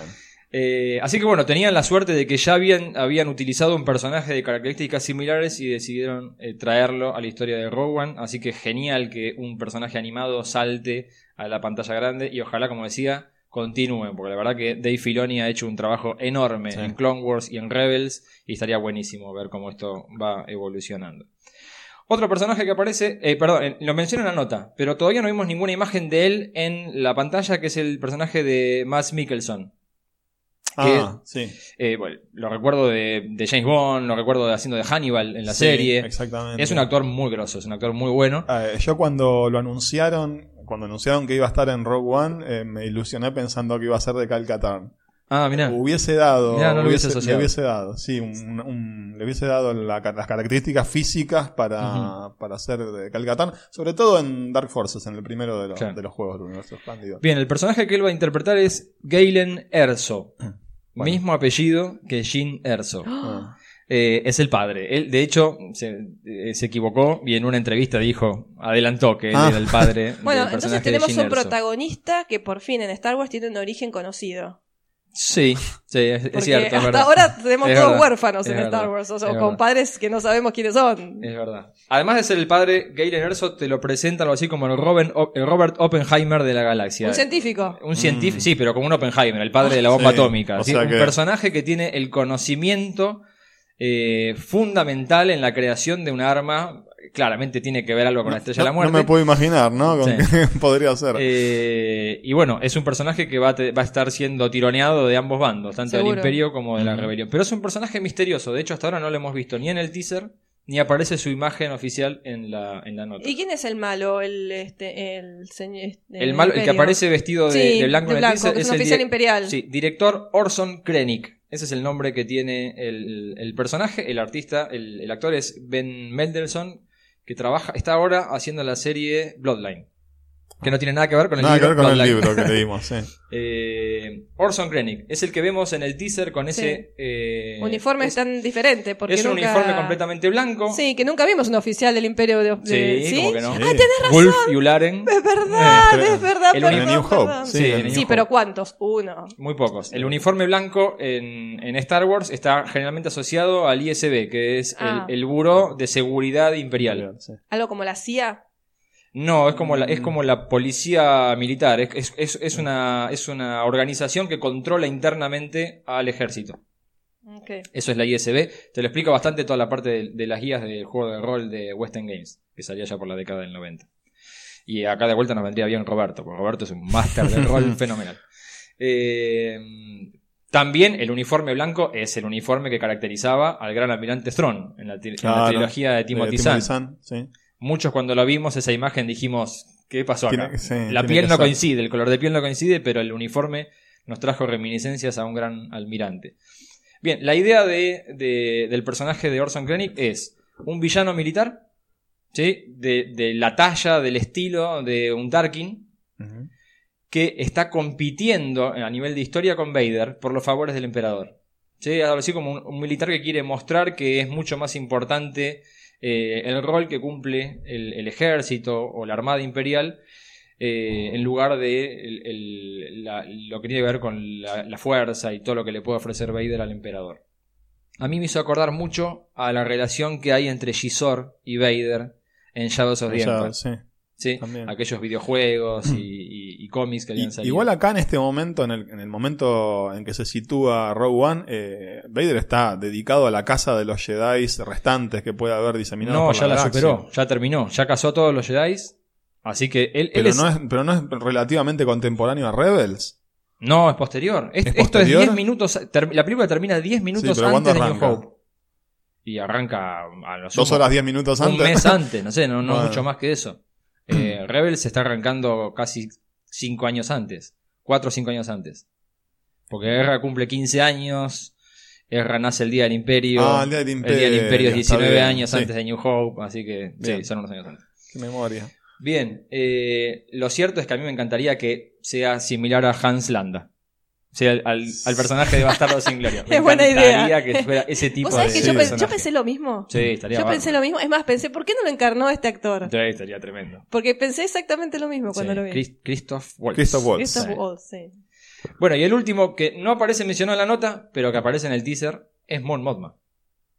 Eh, así que bueno, tenían la suerte de que ya habían, habían utilizado un personaje de características similares y decidieron eh, traerlo a la historia de One. Así que genial que un personaje animado salte a la pantalla grande y ojalá, como decía, continúen, porque la verdad que Dave Filoni ha hecho un trabajo enorme Sí. en Clone Wars y en Rebels y estaría buenísimo ver cómo esto va evolucionando. Otro personaje que aparece, eh, perdón, lo menciono en la nota, pero todavía no vimos ninguna imagen de él en la pantalla, que es el personaje de Mads Mikkelsen. Ah, sí. Eh, bueno, lo recuerdo de, de James Bond, lo recuerdo de haciendo de Hannibal en la Sí, serie. Exactamente. Es un actor muy grosso, es un actor muy bueno. Eh, yo cuando lo anunciaron, cuando anunciaron que iba a estar en Rogue One, eh, me ilusioné pensando que iba a ser de Cal Katarn. Ah, mirá. Hubiese dado, Mirá, no hubiese le hubiese dado, sí, un- un- le hubiese dado la- las características físicas para, para ser de Cal Katarn, sobre todo en Dark Forces, en el primero de los, Claro. de los juegos del universo expandido. Bien, el personaje que él va a interpretar es Galen Erso. [CLEARS THROAT] Bueno. Mismo apellido que Jean Erso. Ah. eh, es el padre. Él, de hecho, se, eh, se equivocó y en una entrevista dijo, adelantó que él Ah. era el padre. [LAUGHS] Bueno, del entonces de tenemos un Erso. protagonista que por fin en Star Wars tiene un origen conocido. Sí, sí, es, es Porque cierto. es hasta verdad. ahora tenemos Es todos verdad, huérfanos es en verdad, Star Wars, o, sea, es con verdad. padres que no sabemos quiénes son. Es verdad. Además de ser el padre, Galen Erso te lo presenta algo así como el Robert, el Robert Oppenheimer de la galaxia. Un científico. Un científico, sí, pero como un Oppenheimer, el padre de la bomba Sí, atómica. o ¿sí? sea Un que- personaje que tiene el conocimiento eh, fundamental en la creación de un arma. Claramente tiene que ver algo con la estrella de la muerte. no me puedo imaginar, ¿no? Con Sí. [LAUGHS] qué podría ser. Eh, y bueno, es un personaje que va a, te- va a estar siendo tironeado de ambos bandos, tanto del. Imperio como de la rebelión. Pero es un personaje misterioso. De hecho, hasta ahora no lo hemos visto ni en el teaser, ni aparece su imagen oficial en la, en la nota. ¿Y quién es el malo? El, este, el, señor, El, malo, el que aparece vestido de, Sí, de blanco en el teaser que es un el oficial imperial. Sí, director Orson Krennic. Ese es el nombre que tiene el, el personaje. El artista, el, el actor es Ben Mendelssohn, que trabaja, está ahora haciendo la serie Bloodline. Que no tiene nada que ver con el Nada que libro. ver con el libro que leímos, [LAUGHS] sí. Eh, Orson Krennic es el que vemos en el teaser con ese eh, Uniforme es, tan diferente. Porque es un nunca- uniforme completamente blanco. Sí, que nunca vimos un oficial del Imperio de. Sí, como que no. Sí. Ah, tenés razón. Wolf y Ularen. Es verdad, Eh, es verdad. el perdón, En New Hope, perdón. sí, Sí, en- en New Sí, Hope. pero ¿cuántos? Uno. Muy pocos. El uniforme blanco en, en Star Wars está generalmente asociado al ISB, que es el- Ah. el, Buró de Seguridad Imperial. Sí. Algo como la CIA. No, es como la, es como la policía militar. Es, es, es- una, es una organización que controla internamente al ejército. Eso es la ISB. Te lo explica bastante toda la parte de, de las guías del juego de rol de Western Games, que salía ya por la década del 90. Y acá de vuelta nos vendría bien Roberto, porque Roberto es un máster del rol [LAUGHS] fenomenal. Eh, también el uniforme blanco es el uniforme que caracterizaba al gran almirante Strong en la, en trilogía de Timothy Zahn. Zahn, sí. Muchos cuando lo vimos esa imagen dijimos, ¿qué pasó acá? Tiene que- sí, la piel no ser. coincide, el color de piel no coincide, pero el uniforme nos trajo reminiscencias a un gran almirante. Bien, la idea de, de- del personaje de Orson Krennic es un villano militar, ¿sí? de, de la talla, del estilo de un Tarkin, que está compitiendo a nivel de historia con Vader por los favores del emperador. ¿Sí? Así como un, un militar que quiere mostrar que es mucho más importante eh, el rol que cumple el, el ejército o la armada imperial eh, en lugar de el- el- la- lo que tiene que ver con la, la fuerza y todo lo que le puede ofrecer Vader al emperador. A mí me hizo acordar mucho a la relación que hay entre Gisor y Vader en Shadows of the Empire. sí. Aquellos videojuegos y, y- y cómics que habían salido. igual acá en este momento, en el, en el momento en que se sitúa Rogue One, eh, Vader está dedicado a la caza de los Jedi restantes que puede haber diseminados. no, por ya la, superó, ya terminó, ya cazó a todos los Jedi. Así que él, él Pero, es, no es, pero no es relativamente contemporáneo a Rebels. no, es posterior. Es- ¿Es esto es 10 minutos. ter- la película termina 10 minutos pero ¿cuándo antes de New? Hope. Y arranca a los Dos horas, diez minutos un antes. mes antes, no sé, no, no [LAUGHS] Bueno. mucho más que eso. Eh, Rebels está arrancando casi 5 años antes. 4 o 5 años antes. Porque Guerra cumple 15 años. Erra nace el día del Imperio. Ah, el Día del El día del Imperio es está 19 bien, años sí. antes de New Hope. Así que sí, son unos años antes. Qué memoria. Bien, eh, lo cierto es que a mí me encantaría que sea similar a Hans Landa. Sea, al, al- al personaje de Bastardo sin Gloria. [LAUGHS] Me Es buena encantaría idea. que fuera ese tipo ¿Vos sabés de que yo, pe- personaje. yo pensé lo mismo? Sí, estaría Yo bárbaro. pensé lo mismo. Es más, pensé, ¿por qué no lo encarnó este actor? Sí, estaría tremendo. Porque pensé exactamente lo mismo cuando Sí, lo vi. Chris- Christoph Waltz. Christoph Waltz. Christoph Sí. Waltz, sí. Bueno, y el último que no aparece mencionado en la nota, pero que aparece en el teaser, es Mon Mothma.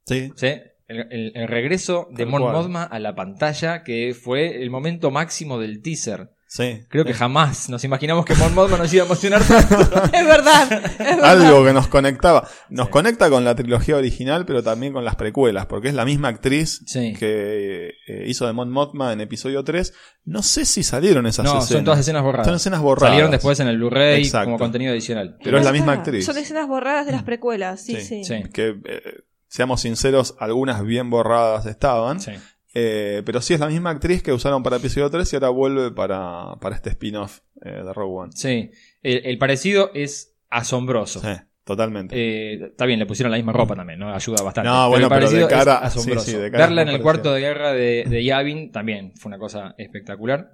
Sí. ¿sí? El, el- el regreso de Mon. Mothma a la pantalla, que fue el momento máximo del teaser. Sí. Creo que jamás nos imaginamos que Mon Mothma nos iba a emocionar tanto. [LAUGHS] Es verdad. es verdad. Algo que nos conectaba. Nos Sí. conecta con la trilogía original, pero también con las precuelas, porque es la misma actriz Sí. que eh, hizo de Mon Mothma en episodio 3. No sé si salieron esas No, escenas. son todas escenas borradas. Son escenas borradas. Salieron después en el Blu-ray como contenido adicional. Pero es la misma actriz. Son escenas borradas de las precuelas, sí, sí. Sí. Sí. Que, eh, seamos sinceros, algunas bien borradas estaban. Sí. Eh, pero sí es la misma actriz que usaron para episodio 3 y ahora vuelve para, para este spin-off eh, de Rogue One. Sí. El, el parecido es asombroso. Sí, totalmente. Eh, está bien, le pusieron la misma ropa también, ¿no? Ayuda bastante. No, bueno, el pero de parecido cara- es asombroso. sí, sí, de cara Verla es en el cuarto de guerra de, de Yavin también fue una cosa espectacular.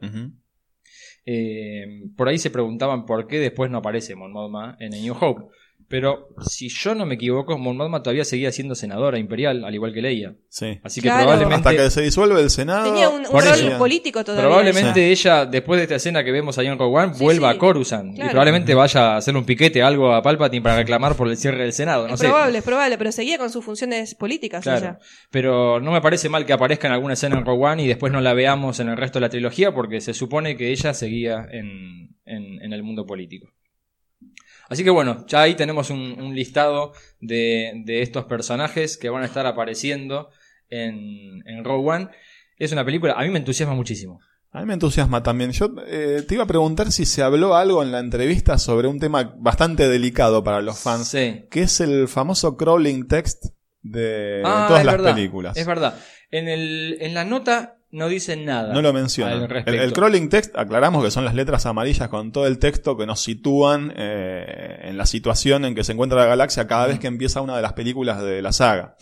Eh, por ahí se preguntaban por qué después no aparece Mon Mothma en el New Hope. Pero si yo no me equivoco, Mon Mothma todavía seguía siendo senadora imperial, al igual que Leia. Sí. Así que Claro. probablemente. Hasta que se disuelve el Senado. Tenía un, rol eso. político todavía. Probablemente ella, después de esta escena que vemos ahí en Rogue One, Sí, vuelva sí. a Coruscant. Y probablemente vaya a hacer un piquete, algo a Palpatine para reclamar por el cierre del Senado. No es sé. probable, es probable, pero seguía con sus funciones políticas Claro. ella. Pero no me parece mal que aparezca en alguna escena en Rogue One y después no la veamos en el resto de la trilogía porque se supone que ella seguía en, en- en el mundo político. Así que bueno, ya ahí tenemos un, un listado de, de estos personajes que van a estar apareciendo en, en Rogue One. Es una película, a mí me entusiasma muchísimo. A mí me entusiasma también. Yo eh, te iba a preguntar si se habló algo en la entrevista sobre un tema bastante delicado para los fans, Sí. que es el famoso crawling text de Ah, todas las verdad, películas. Es verdad. En, el, en la nota no dicen nada. No lo mencionan. al El, respecto. el crawling text, aclaramos que son las letras amarillas con todo el texto que nos sitúan eh, en la situación en que se encuentra la galaxia cada vez que empieza una de las películas de la saga.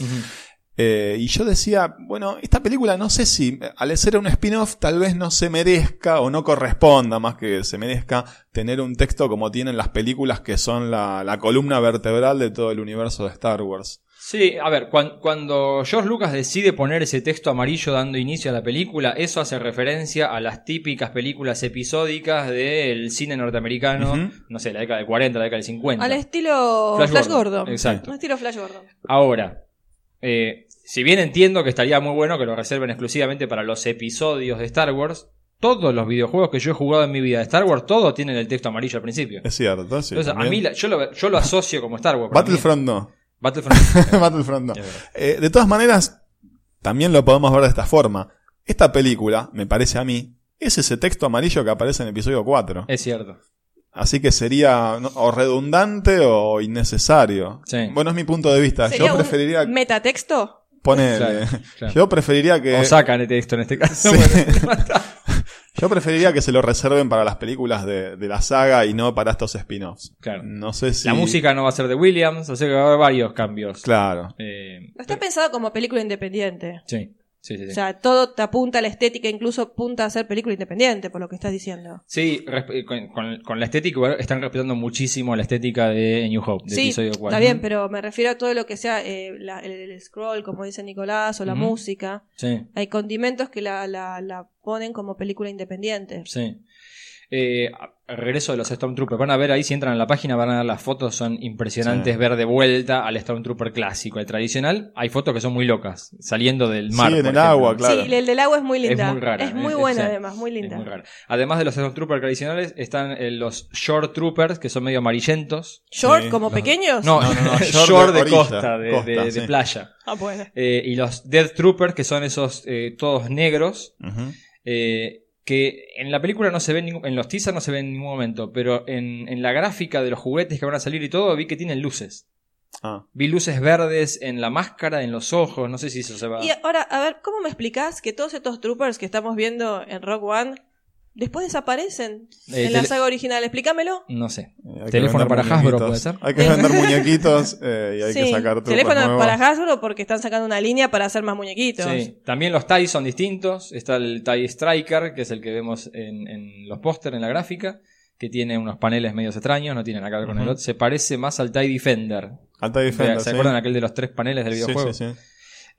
Eh, y yo decía, bueno, esta película no sé si al ser un spin-off tal vez no se merezca o no corresponda más que se merezca tener un texto como tienen las películas que son la, la columna vertebral de todo el universo de Star Wars. Sí, a ver, cuan- cuando George Lucas decide poner ese texto amarillo dando inicio a la película, eso hace referencia a las típicas películas episódicas del cine norteamericano, no sé, la década del 40, la década del 50. Al estilo Flash Flash, Gordon. Gordon. Exacto. Al estilo Flash Gordon. Ahora, eh, si bien entiendo que estaría muy bueno que lo reserven exclusivamente para los episodios de Star Wars, todos los videojuegos que yo he jugado en mi vida de Star Wars, todos tienen el texto amarillo al principio. Es cierto, sí. Entonces, a mí la- yo, lo, yo lo asocio como Star Wars. Battlefront no. Battlefront. [LAUGHS] Battlefront no. Eh, de todas maneras, también lo podemos ver de esta forma. Esta película, me parece a mí, es ese texto amarillo que aparece en episodio 4. es cierto. Así que sería ¿no? o redundante o innecesario. Sí. Bueno, es mi punto de vista. ¿Sería Yo preferiría un metatexto? ponerle. Claro, claro. Yo preferiría que. O sacan el texto en este caso. Sí. [LAUGHS] [LAUGHS] Yo preferiría que se lo reserven para las películas de, de la saga y no para estos spin-offs. Claro. No sé si. La música no va a ser de Williams, o sea que va a haber varios cambios. Claro. Eh, Está pensado como película independiente. sí, sí, sí. O sea, todo te apunta a la estética, incluso apunta a ser película independiente, por lo que estás diciendo. Sí, resp- con, con- con la estética están respetando muchísimo la estética de New Hope, de Sí, episodio 4. está bien, pero me refiero a todo lo que sea eh, la- el, el scroll, como dice Nicolás, o la Ujú. música. Sí, Hay condimentos que la, la, la ponen como película independiente. sí. Eh, regreso de los Stormtroopers. Van a ver ahí, si entran a la página, van a ver las fotos, son impresionantes Sí. ver de vuelta al Stormtrooper clásico, el tradicional. Hay fotos que son muy locas, saliendo del mar. Sí, en el ejemplo. agua, claro. Sí, el del agua es muy linda. Es muy rara. Es muy eh, buena, sí. además, muy linda. Es muy rara. Además de los Stormtroopers tradicionales, están eh, los Shore Troopers, que son medio amarillentos. ¿Short, Sí, como los- pequeños? No, No, no, [LAUGHS] shore de orilla, costa, de, costa, de- de sí. playa. Ah, bueno. Eh, y los Death Troopers, que son esos eh, todos negros, eh, que en la película no se ven, ningún- en los teasers no se ven en ningún momento, pero en, en la gráfica de los juguetes que van a salir y todo, vi que tienen luces. Ah. Vi luces verdes en la máscara, en los ojos, no sé si eso se va... Y ahora, a ver, ¿cómo me explicás que todos estos troopers que estamos viendo en Rock One después desaparecen Eh, en la saga original? Explícamelo. No sé. Hay que Teléfono para Hasbro, muñequitos. ¿puede ser? Hay que vender [LAUGHS] muñequitos eh, y hay que Sí, sacar teléfono nuevos. para Hasbro porque están sacando una línea para hacer más muñequitos. Sí. También los TIE son distintos. Está el TIE Striker, que es el que vemos en, en los pósteres, en la gráfica, que tiene unos paneles medios extraños, no tiene nada que ver con el otro. Se parece más al TIE Defender. Alta Defender, ¿Se sí. acuerdan aquel de los tres paneles del Sí, videojuego? sí, sí.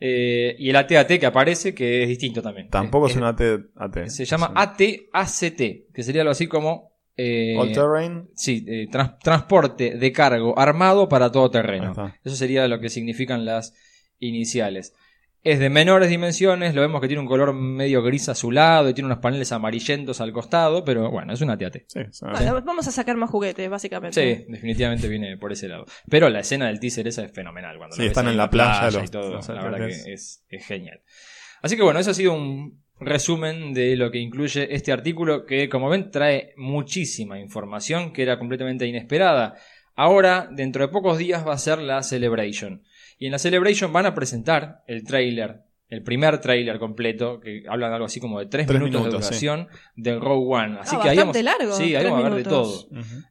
Eh, y el AT-AT que aparece, que es distinto también. Tampoco es Eh, un AT. AT. Se llama. AT-ACT, que sería algo así como... eh, All Terrain. Sí, eh, trans- transporte de cargo armado para todo terreno. Eso sería lo que significan las iniciales. Es de menores dimensiones, lo vemos que tiene un color medio gris azulado y tiene unos paneles amarillentos al costado, pero bueno, es una teate. Sí, Bueno, vamos a sacar más juguetes, básicamente. Sí, definitivamente viene por ese lado. Pero la escena del teaser esa es fenomenal. Cuando Sí, están en la playa y los- todo. los la verdad que es, es genial. Así que bueno, eso ha sido un resumen de lo que incluye este artículo que como ven trae muchísima información que era completamente inesperada. Ahora, dentro de pocos días va a ser la Celebration. Y en la Celebration van a presentar el trailer, el primer trailer completo, que hablan de algo así como de tres, Tres minutos, de minutos, sí. duración, del Rogue One. Así Ah, que ahí vamos, bastante largo, sí, ahí vamos a ver de todo.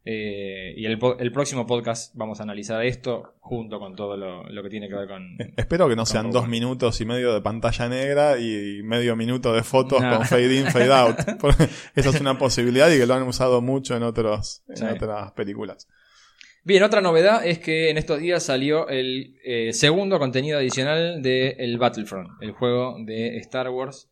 Eh, y el, próximo podcast vamos a analizar esto junto con todo lo, lo que tiene que ver con... Eh, Espero que no sean Rogue dos One. minutos y medio de pantalla negra y medio minuto de fotos No. con fade in, fade out. [LAUGHS] Porque esa es una posibilidad y que lo han usado mucho en otros, en Sí. otras películas. Bien, otra novedad es que en estos días salió el eh, segundo contenido adicional de el Battlefront, el juego de Star Wars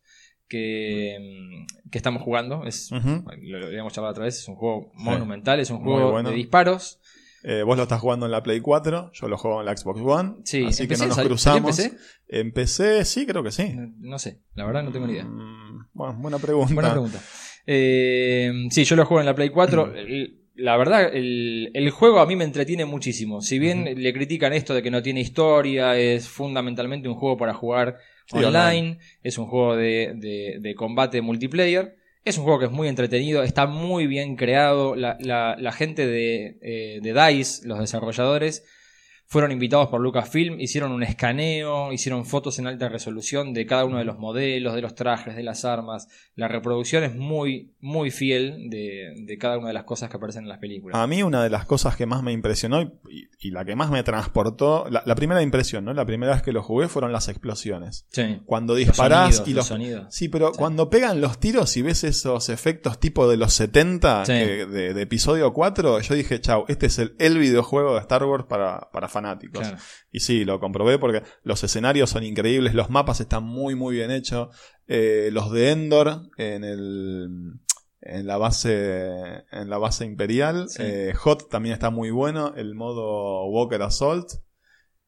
que, mm, que estamos jugando. Es. Lo, lo habíamos charlado otra vez, es un juego Sí. monumental, es un juego bueno. de disparos. Eh, vos lo estás jugando en la Play 4, yo lo juego en la Xbox One. Sí, así que empecé, no nos cruzamos. ¿salió en En PC, sí, creo que sí. No, no sé, la verdad no tengo ni idea. Mm, Bueno, buena pregunta. Buena pregunta. Eh, sí, yo lo juego en la Play 4. [CLEARS THROAT] El- La verdad, el, el juego a mí me entretiene muchísimo. Si bien le critican esto de que no tiene historia, es fundamentalmente un juego para jugar Sí, online, online. es un juego de, de- de combate multiplayer. Es un juego que es muy entretenido, está muy bien creado. La, la- la gente de, eh, de DICE, los desarrolladores, fueron invitados por Lucasfilm, hicieron un escaneo, hicieron fotos en alta resolución de cada uno de los modelos, de los trajes, de las armas. La reproducción es muy, muy fiel de, de cada una de las cosas que aparecen en las películas. A mí una de las cosas que más me impresionó y, y la que más me transportó, la, la primera impresión, ¿no? La primera vez que lo jugué fueron las explosiones. Sí. Cuando Los disparás sonidos, y los los... sonidos. Sí, pero Sí. cuando pegan los tiros y ves esos efectos tipo de los 70 Sí. que- de, de episodio 4, yo dije, chau, este es el, el videojuego de Star Wars para, para fanáticos. Claro. Y sí, lo comprobé porque los escenarios son increíbles, los mapas están muy, muy bien hechos. Eh, los de Endor en el en la base en la base imperial, Sí. eh, Hot también está muy bueno, el modo Walker Assault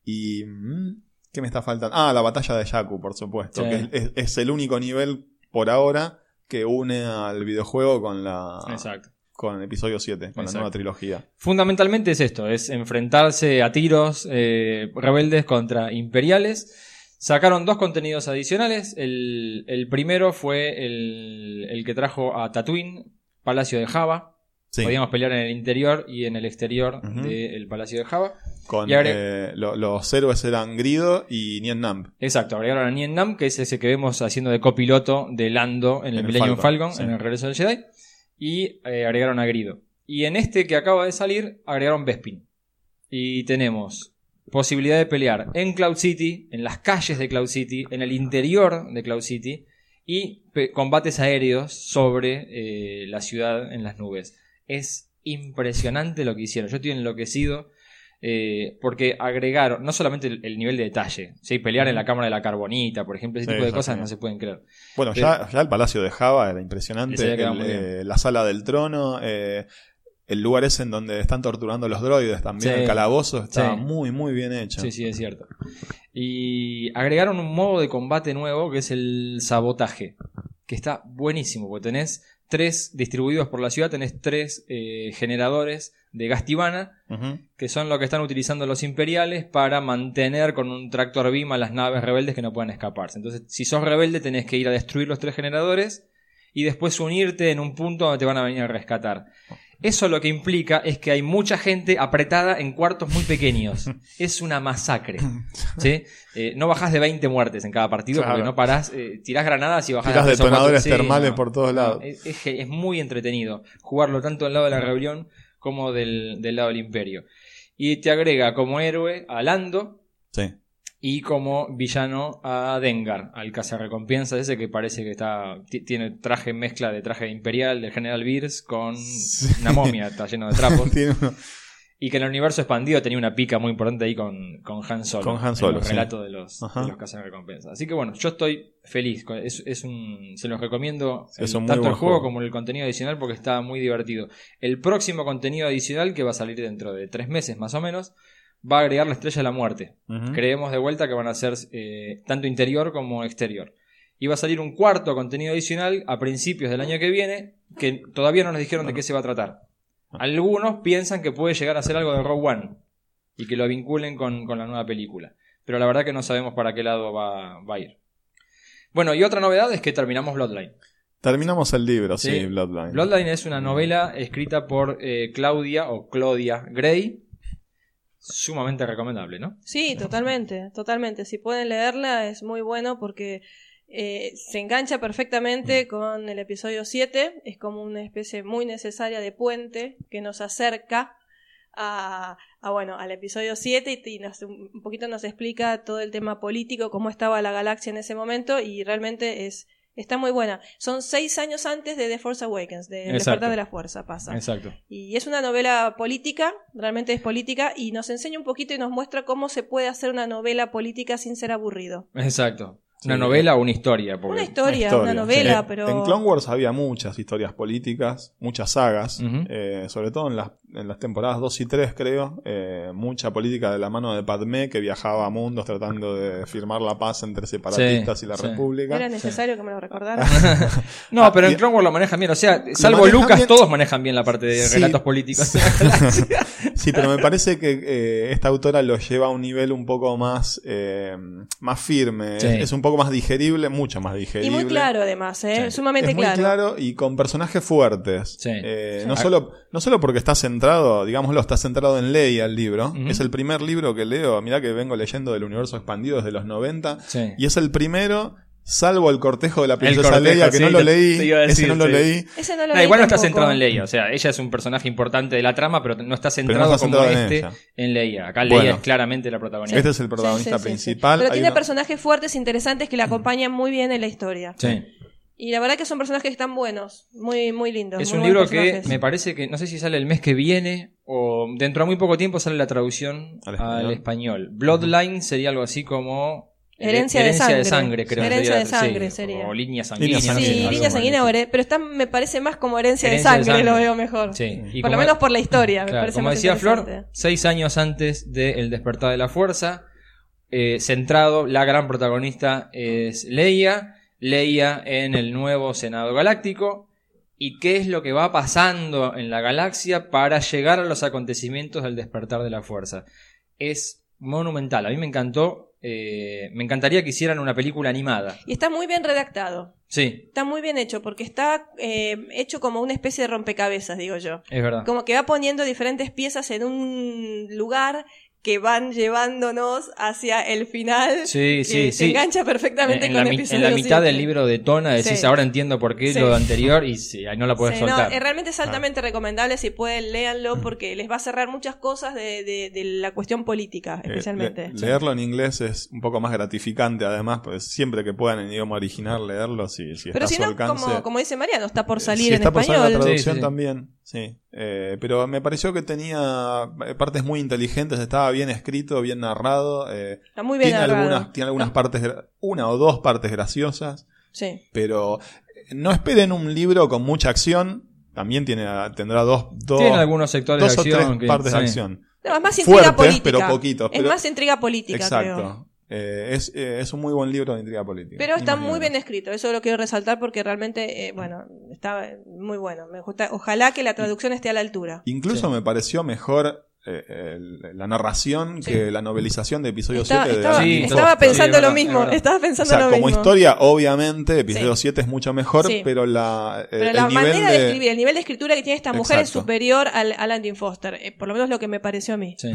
y mm, ¿qué me está faltando? Ah, la batalla de Jakku, por supuesto, Sí. que es, es- es el único nivel por ahora que une al videojuego con la Exacto. Con el episodio 7, con Exacto. la nueva trilogía. Fundamentalmente es esto, es enfrentarse a tiros eh, rebeldes contra imperiales. Sacaron dos contenidos adicionales. El, el primero fue el, el que trajo a Tatooine, Palacio de Java. Sí. Podíamos pelear en el interior y en el exterior del Palacio de Java. Con, Y eh, lo- los héroes eran Grido y Nien Namb. Exacto, agregaron a Nien Nam, que es ese que vemos haciendo de copiloto de Lando en el En el Millennium Falcon, Falcon, sí. en el regreso del Jedi. Y eh, agregaron a Grido. Y en este que acaba de salir, agregaron Bespin. Y tenemos posibilidad de pelear en Cloud City, en las calles de Cloud City, en el interior de Cloud City y combates aéreos sobre eh, la ciudad en las nubes. Es impresionante lo que hicieron. Yo estoy enloquecido eh, porque agregaron no solamente el, el nivel de detalle, ¿sí? pelear en la cámara de la carbonita, por ejemplo, ese Sí, tipo de cosas no se pueden creer. Bueno, Pero- ya, ya el Palacio de Java era impresionante. El, eh, la sala del trono, eh, el lugar ese en donde están torturando a los droides también, Sí. el calabozo está Sí. muy, muy bien hecho. Sí, sí, es cierto. Y agregaron un modo de combate nuevo que es el sabotaje, que está buenísimo, porque tenés tres distribuidos por la ciudad, tenés tres generadores de gas tibana, Ujú. que son lo que están utilizando los imperiales para mantener con un tractor beam a las naves rebeldes que no puedan escaparse. Entonces, si sos rebelde, tenés que ir a destruir los tres generadores y después unirte en un punto donde te van a venir a rescatar. Eso lo que implica es que hay mucha gente apretada en cuartos muy pequeños. [LAUGHS] Es una masacre. [LAUGHS] ¿sí? Eh, no bajás de 20 muertes en cada partido Claro. porque no parás, eh, tirás granadas y bajás Tirás de tres o cuatro. detonadores Sí, termales no. por todos No, lados. es, es que es muy entretenido jugarlo tanto del lado de la rebelión como del, del lado del imperio. Y te agrega como héroe a Lando Sí. y como villano a Dengar, al cazarrecompensas ese que parece que está ti- tiene traje mezcla de traje imperial del general Beers con Sí. una momia, está lleno de [LAUGHS] trapos. Tiene uno- y que en el universo expandido tenía una pica muy importante ahí con, con Han Solo. Con Han en Solo, el sí. relato de los, de los cazarrecompensas. Así que bueno, yo estoy feliz. Es, es un, se los recomiendo Sí, el- tanto el juego, juego. como el contenido adicional porque está muy divertido. El próximo contenido adicional, que va a salir dentro de tres meses más o menos, va a agregar la estrella de la muerte. Creemos de vuelta que van a ser eh, tanto interior como exterior. Y va a salir un cuarto contenido adicional a principios del año que viene, que todavía no nos dijeron de qué se va a tratar. Algunos piensan que puede llegar a ser algo de Rogue One y que lo vinculen con, con la nueva película. Pero la verdad que no sabemos para qué lado va, va a ir. Bueno, y otra novedad es que terminamos Bloodline. Terminamos el libro, sí, Sí. Bloodline. Bloodline es una novela escrita por eh, Claudia o Claudia Gray. Sumamente recomendable, ¿no? Sí, totalmente, totalmente. Si pueden leerla es muy bueno porque eh, se engancha Mm. perfectamente con el episodio 7. Es como una especie muy necesaria de puente que nos acerca a, a, bueno, al episodio 7 y, y nos- un poquito nos explica todo el tema político, cómo estaba la galaxia en ese momento y realmente es, Está muy buena. Son seis años antes de The Force Awakens, de Exacto. despertar de la fuerza, pasa. Exacto. Y es una novela política, realmente es política, y nos enseña un poquito y nos muestra cómo se puede hacer una novela política sin ser aburrido. Exacto. Una Sí. novela o una historia. Porque... Una historia, Una novela, sí. pero... En Clone Wars había muchas historias políticas, muchas sagas, eh, sobre todo en las, en las temporadas 2 y 3 creo, eh, mucha política de la mano de Padmé que viajaba a mundos tratando de firmar la paz entre separatistas Sí, y la sí. república. Era necesario que me lo recordaran. [LAUGHS] No, pero en Clone Wars lo manejan bien. O sea, salvo Lucas, bien. todos manejan bien la parte de Sí. relatos políticos. [LAUGHS] Sí, pero me parece que eh, esta autora lo lleva a un nivel un poco más, eh, más firme, Sí. es, es un poco más digerible, mucho más y digerible. muy claro además, ¿eh? Sí. Sumamente es muy claro. claro. y con personajes fuertes. Sí. Eh, Sí. No, solo, no solo porque está centrado, digámoslo, está centrado en Leia el libro. Es el primer libro que leo. Mirá que vengo leyendo del universo expandido desde los 90. Sí. Y es el primero, salvo el cortejo de la El princesa cortejo, Leia, que sí, no lo leí. ese no lo leí. Ese no lo No, leí igual no está centrado en Leia, o sea, ella es un personaje importante de la trama, pero no está centrado no está como centrado en este ella. en Leia. Acá Bueno. Leia es claramente la protagonista. Este es el protagonista sí, sí, sí. principal. Pero Hay tiene una- personajes fuertes, interesantes que le acompañan muy bien en la historia. Sí. Y la verdad que son personajes que están buenos, muy, muy lindos. Es muy un libro que me parece que, no sé si sale el mes que viene o dentro de muy poco tiempo sale la traducción Al al español. español. Bloodline sería algo así como... Herencia de sangre. creo. Herencia de sí, sangre sería. O línea sanguínea. Sí, sanguínea, línea el sanguínea, pero está, me parece más como herencia, Herencia de de, sangre, sangre. lo veo mejor. Sí. Y por lo menos por la historia, me parece como más decía Flor, seis años antes del despertar de la fuerza, eh, centrado, la gran protagonista es Leia, Leia en el nuevo Senado Galáctico, y qué es lo que va pasando en la galaxia para llegar a los acontecimientos del despertar de la fuerza. Es monumental, a mí me encantó, eh, me encantaría que hicieran una película animada. Y está muy bien redactado. Sí, Está muy bien hecho, porque está eh, hecho como una especie de rompecabezas, digo yo. es verdad. Como que va poniendo diferentes piezas en un lugar que van llevándonos hacia el final. Sí, que sí, se sí. engancha perfectamente En con la, mi- episodio en la mitad del libro de Tona decís, Sí. ahora entiendo por qué Sí. lo anterior y sí, ahí no la puedes Sí, no, soltar. eh, realmente es altamente recomendable si pueden léanlo porque les va a cerrar muchas cosas de, de- de la cuestión política Eh, especialmente. le- leerlo en inglés es un poco más gratificante, además, pues siempre que puedan en idioma original leerlo, si, si Pero está si a su no, alcance. como, como dice Mariano, está por Eh, salir si en está por salir la traducción Sí, sí, sí. también, sí. Eh, pero me pareció que tenía eh, partes muy inteligentes, estaba bien escrito, bien narrado. eh, Está muy bien tiene, narrado. algunas, tiene algunas No, partes, una o dos partes graciosas, sí. pero no esperen un libro con mucha acción. También tiene, tendrá dos, dos, Tiene algunos sectores dos de o acción tres que- partes sí. de acción. No, es más intriga Fuertes, política. pero poquitos. es pero- más intriga política, creo. Eh, es, eh, es un muy buen libro de intriga política. Pero está muy bien escrito, eso lo quiero resaltar porque realmente, eh, bueno, está muy bueno. Me gusta. Ojalá que la traducción esté a la altura. Incluso Sí. me pareció mejor eh, la narración Sí. que la novelización de episodio Estaba, 7 de estaba- Alan Sí, estaba pensando es lo mismo, es estaba O pensando sea, lo como mismo. historia, obviamente, episodio Sí. 7 es mucho mejor, Sí. pero la, eh, Pero el la nivel manera de... de- escribir, el nivel de escritura que tiene esta mujer es Exacto. superior al a Landon Foster. eh, por lo menos lo que me pareció a mí. Sí.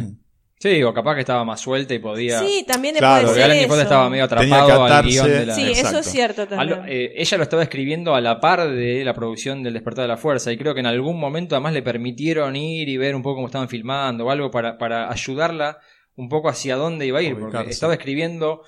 Sí, o capaz que estaba más suelta y podía. Sí, también le Claro, puede ser Alan eso. Estaba medio Tenía que atrapado al guion de la. Sí, Exacto. eso es cierto A también. eh, ella lo estaba escribiendo a la par de la producción del Despertar de la Fuerza y creo que en algún momento además le permitieron ir y ver un poco cómo estaban filmando o algo para, para ayudarla un poco hacia dónde iba a ir, porque estaba escribiendo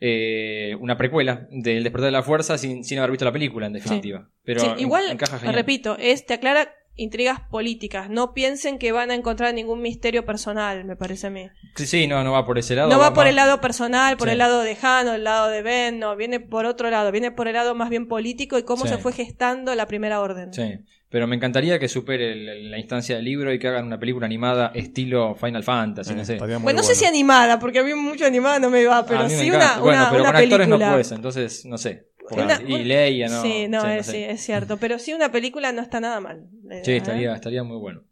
eh, una precuela del Despertar de la Fuerza sin, sin haber visto la película en definitiva. Pero Sí, en- igual, encaja genial. repito, es, te aclara intrigas políticas. No piensen que van a encontrar ningún misterio personal, me parece a mí. Sí, sí, no, no va por ese lado. No va por más- el lado personal, por Sí. el lado de Han o el lado de Ben, no, viene por otro lado, viene por el lado más bien político y cómo Sí. se fue gestando la primera orden. Sí, pero me encantaría que supere el- la instancia del libro y que hagan una película animada estilo Final Fantasy, eh, no sé. estaría muy Bueno, no sé si animada, porque a mí mucho animada no me va, pero A mí me sí una, bueno, una, pero una con actores no película. puedes, entonces no sé. Una- y Leia, ¿no? Sí, no, es, sé. sí, es cierto. Pero sí, una película no está nada mal. Sí, ¿Eh? estaría, estaría muy bueno.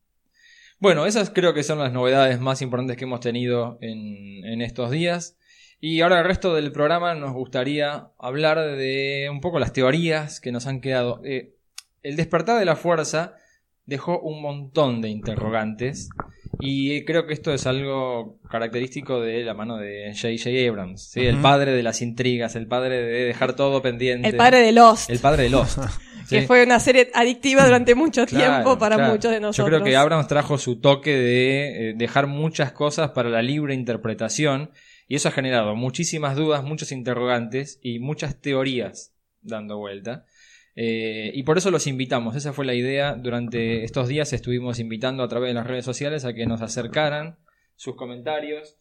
Bueno, esas creo que son las novedades más importantes que hemos tenido en, en estos días. Y ahora el resto del programa nos gustaría hablar de un poco las teorías que nos han quedado. Eh, el despertar de la fuerza dejó un montón de interrogantes y creo que esto es algo característico de la mano de J.J. Abrams, ¿sí? el padre de las intrigas, el padre de dejar todo pendiente. El padre de Lost, El padre de Lost. [LAUGHS] que fue una serie adictiva durante mucho Claro, tiempo para claro. muchos de nosotros. Yo creo que Abrams trajo su toque de eh, dejar muchas cosas para la libre interpretación y eso ha generado muchísimas dudas, muchos interrogantes y muchas teorías dando vuelta. Eh, y por eso los invitamos, esa fue la idea. Durante estos días estuvimos invitando a través de las redes sociales a que nos acercaran sus comentarios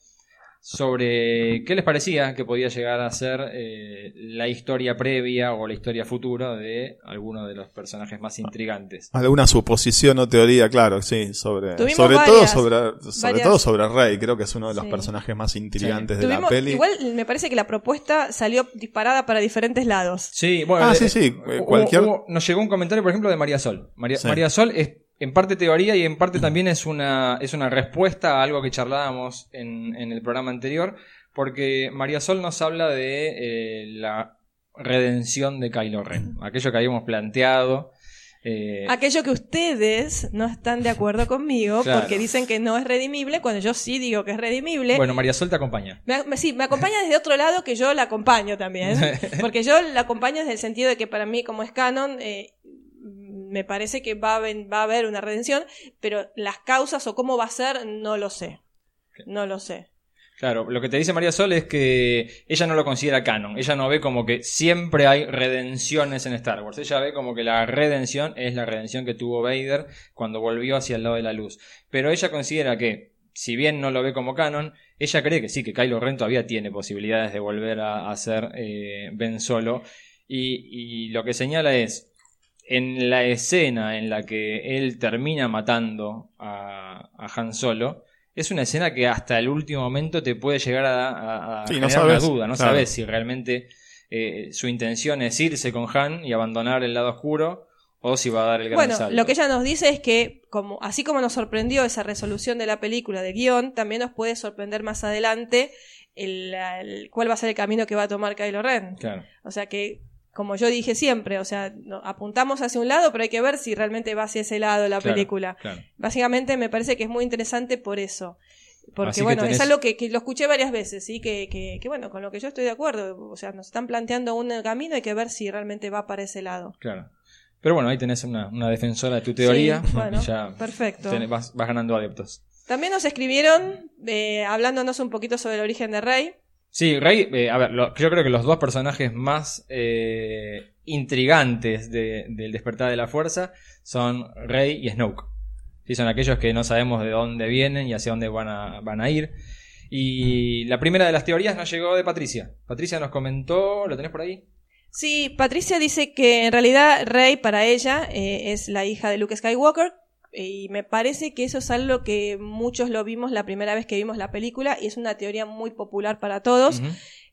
sobre qué les parecía que podía llegar a ser eh, la historia previa o la historia futura de alguno de los personajes más intrigantes. Alguna suposición o teoría, claro, sí, sobre, Tuvimos sobre varias, todo sobre, sobre varias. todo sobre Rey, creo que es uno de los Sí. personajes más intrigantes de Tuvimos- la peli. Igual me parece que la propuesta salió disparada para diferentes lados. Sí, bueno, Ah, eh, sí, sí, eh, hubo- cualquier- hubo- nos llegó un comentario, por ejemplo, de María Sol. María, Sí. María Sol es en parte teoría y en parte también es una, es una respuesta a algo que charlábamos en, en el programa anterior, porque María Sol nos habla de eh, la redención de Kylo Ren, aquello que habíamos planteado. eh, Aquello que ustedes no están de acuerdo conmigo Claro. porque dicen que no es redimible, cuando yo sí digo que es redimible. bueno, María Sol te acompaña. Me, me- sí, me acompaña desde otro lado que yo la acompaño también. [LAUGHS] Porque yo la acompaño desde el sentido de que para mí, como es canon, eh, me parece que va a, ven- va a haber una redención, pero las causas o cómo va a ser, no lo sé. No lo sé. Claro, lo que te dice María Sol es que ella no lo considera canon. Ella no ve como que siempre hay redenciones en Star Wars. Ella ve como que la redención es la redención que tuvo Vader cuando volvió hacia el lado de la luz. Pero ella considera que, si bien no lo ve como canon, ella cree que sí, que Kylo Ren todavía tiene posibilidades de volver a, a ser eh, Ben Solo. Y, y lo que señala es, en la escena en la que él termina matando a, a Han Solo, es una escena que hasta el último momento te puede llegar a, a- a Sí, no una sabes, duda. No claro. sabes si realmente eh, su intención es irse con Han y abandonar el lado oscuro o si va a dar el gran Bueno, salto. lo que ella nos dice es que, como, así como nos sorprendió esa resolución de la película de guion, también nos puede sorprender más adelante el, el- cuál va a ser el camino que va a tomar Kylo Ren. Claro. O sea que, como yo dije siempre, o sea, no- apuntamos hacia un lado, pero hay que ver si realmente va hacia ese lado la Claro, película. claro. Básicamente me parece que es muy interesante por eso. Porque Así bueno, tenés- es algo que, que lo escuché varias veces, ¿sí? Que, que, que, bueno, con lo que yo estoy de acuerdo. O sea, nos están planteando un camino, hay que ver si realmente va para ese lado. Claro. Pero bueno, ahí tenés una, una defensora de tu teoría. Sí, [LAUGHS] bueno, ya perfecto. tenés- vas, vas ganando adeptos. También nos escribieron eh, hablándonos un poquito sobre el origen de Rey. Sí, Rey, eh, a ver, yo creo que los dos personajes más eh, intrigantes de- del despertar de la fuerza son Rey y Snoke. Sí, son aquellos que no sabemos de dónde vienen y hacia dónde van a, van a ir. Y la primera de las teorías nos llegó de Patricia. Patricia nos comentó, ¿lo tenés por ahí? Sí, Patricia dice que en realidad Rey para ella eh, es la hija de Luke Skywalker. Y me parece que eso es algo que muchos lo vimos la primera vez que vimos la película y es una teoría muy popular para todos.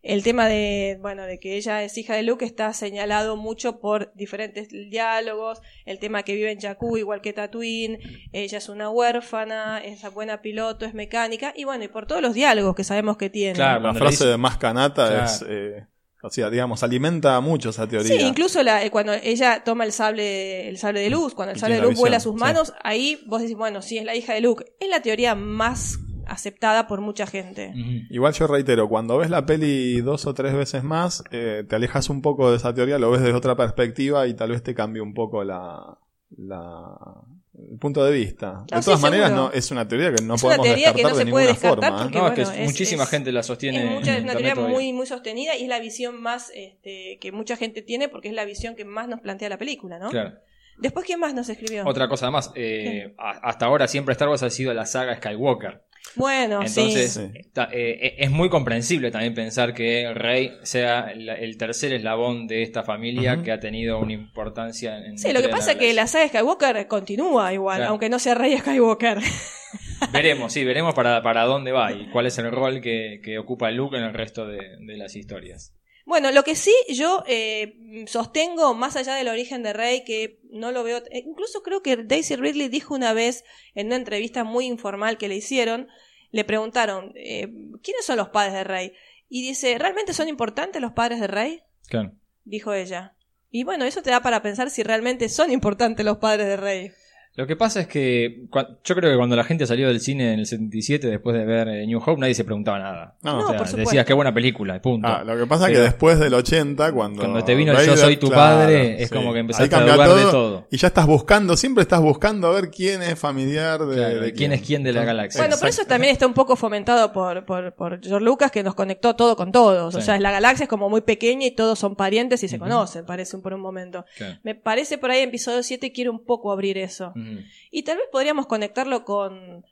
El tema de, bueno, de que ella es hija de Luke está señalado mucho por diferentes diálogos, el tema que vive en Jakku igual que Tatooine, ella es una huérfana, es buena piloto, es mecánica, y bueno, y por todos los diálogos que sabemos que tiene. Claro. La frase dice- de más canata Claro. es, eh, o sea, digamos, alimenta mucho esa teoría. Sí, incluso la, eh, cuando ella toma el sable, el sable de luz, cuando el sable de luz vuela a sus sí. manos, ahí vos decís, bueno, sí es la hija de Luke. Es la teoría más aceptada por mucha gente. Igual yo reitero, cuando ves la peli dos o tres veces más, eh, te alejas un poco de esa teoría, lo ves desde otra perspectiva y tal vez te cambie un poco la, la punto de vista. No, de sí, todas maneras, seguro. no, es una teoría que no Es podemos que descartar no de se puede ninguna descartar forma. ¿eh? porque- No, es que es- muchísima es- gente la sostiene. Es, mucha- en es una teoría todavía. muy, muy sostenida y es la visión más este, que mucha gente tiene porque es la visión que más nos plantea la película, ¿no? Claro. Después, ¿quién más nos escribió? Otra cosa más, eh, hasta ahora siempre Star Wars ha sido la saga Skywalker. Bueno, Entonces, sí. Está- eh, es muy comprensible también pensar que Rey sea el tercer eslabón de esta familia que ha tenido una importancia en. Sí, lo que pasa es que la saga Skywalker continúa igual, Claro. aunque no sea Rey Skywalker. [LAUGHS] Veremos, sí, veremos para, para dónde va y cuál es el rol que, que ocupa Luke en el resto de, de las historias. Bueno, lo que sí yo eh, sostengo, más allá del origen de Rey, que no lo veo, eh, incluso creo que Daisy Ridley dijo una vez en una entrevista muy informal que le hicieron, le preguntaron, eh, ¿quiénes son los padres de Rey? Y dice, ¿realmente son importantes los padres de Rey? Claro. Dijo ella. Y bueno, eso te da para pensar si realmente son importantes los padres de Rey. Lo que pasa es que yo creo que cuando la gente salió del cine en el 77 después de ver eh, New Hope nadie se preguntaba nada. No, o sea, por supuesto. decías qué buena película, punto. Ah, lo que pasa es que después del 80, cuando. Cuando te vino el Yo soy tu padre, es como que empezaste a dudar de todo. Y ya estás buscando, siempre estás buscando a ver quién es familiar de, Claro, de quién es quién de la galaxia. Bueno, pero eso también está un poco fomentado por, por, por George Lucas, que nos conectó todo con todos. O Sí. sea, la galaxia es como muy pequeña y todos son parientes y se conocen, parece por un momento. Claro. Me parece por ahí en episodio 7 quiere un poco abrir eso. Y tal vez podríamos conectarlo con,